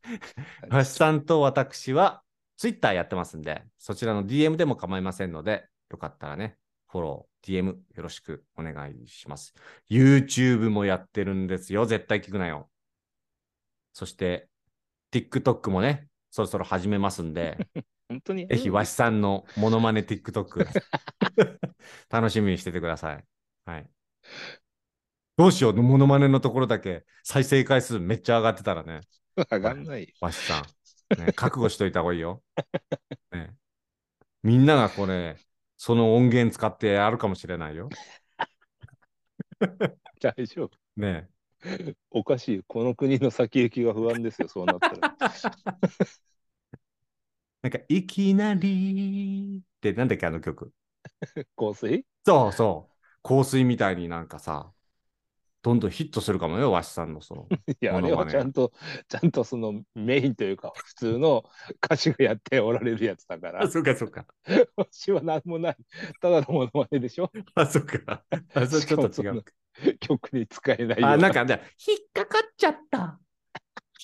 橋さんと私は Twitter やってますんで、そちらの DM でも構いませんので、よかったらね、フォロー、DM よろしくお願いします。YouTube もやってるんですよ。絶対聞くなよ。そして、TikTok もね、そろそろ始めますんで、本当に？ぜひ、わしさんのモノマネ TikTok 楽しみにしててください。はい。どうしよう、モノマネのところだけ再生回数めっちゃ上がってたらね。上がんないよ。わしさん、ね、覚悟しといた方がいいよ。ね、みんながこれ、その音源使ってやるかもしれないよ。大丈夫。ねおかしいよ。この国の先行きが不安ですよ、そうなったら。なんか、いきなりって、なんだっけ、あの曲。香水？そうそう。香水みたいになんかさ、どんどんヒットするかもよ、わしさんのその。いや、あれはちゃんと、ちゃんとそのメインというか、普通の歌手がやっておられるやつだからあ、、そうか、そうか。私は何もない。ただのものまねでしょあ、そうか。あ、そうちょっと違う。曲に使えないあ、なんか、じゃあ引っかかっちゃった。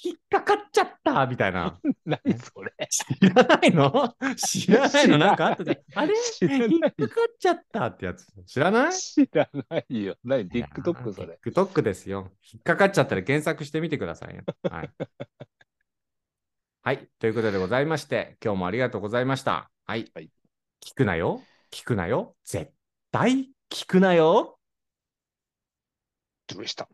引っかかっちゃったみたいな。何それ 知らないの？知らないの？なんかあったで。あれ？引っかかっちゃったってやつ。知らない？知らないよ。何 ?TikTok それ。TikTok ですよ。引っかかっちゃったら検索してみてくださいよ。はい。はい。ということでございまして、今日もありがとうございました。はい。はい聞くなよ。聞くなよ。絶対聞くなよ。どうした？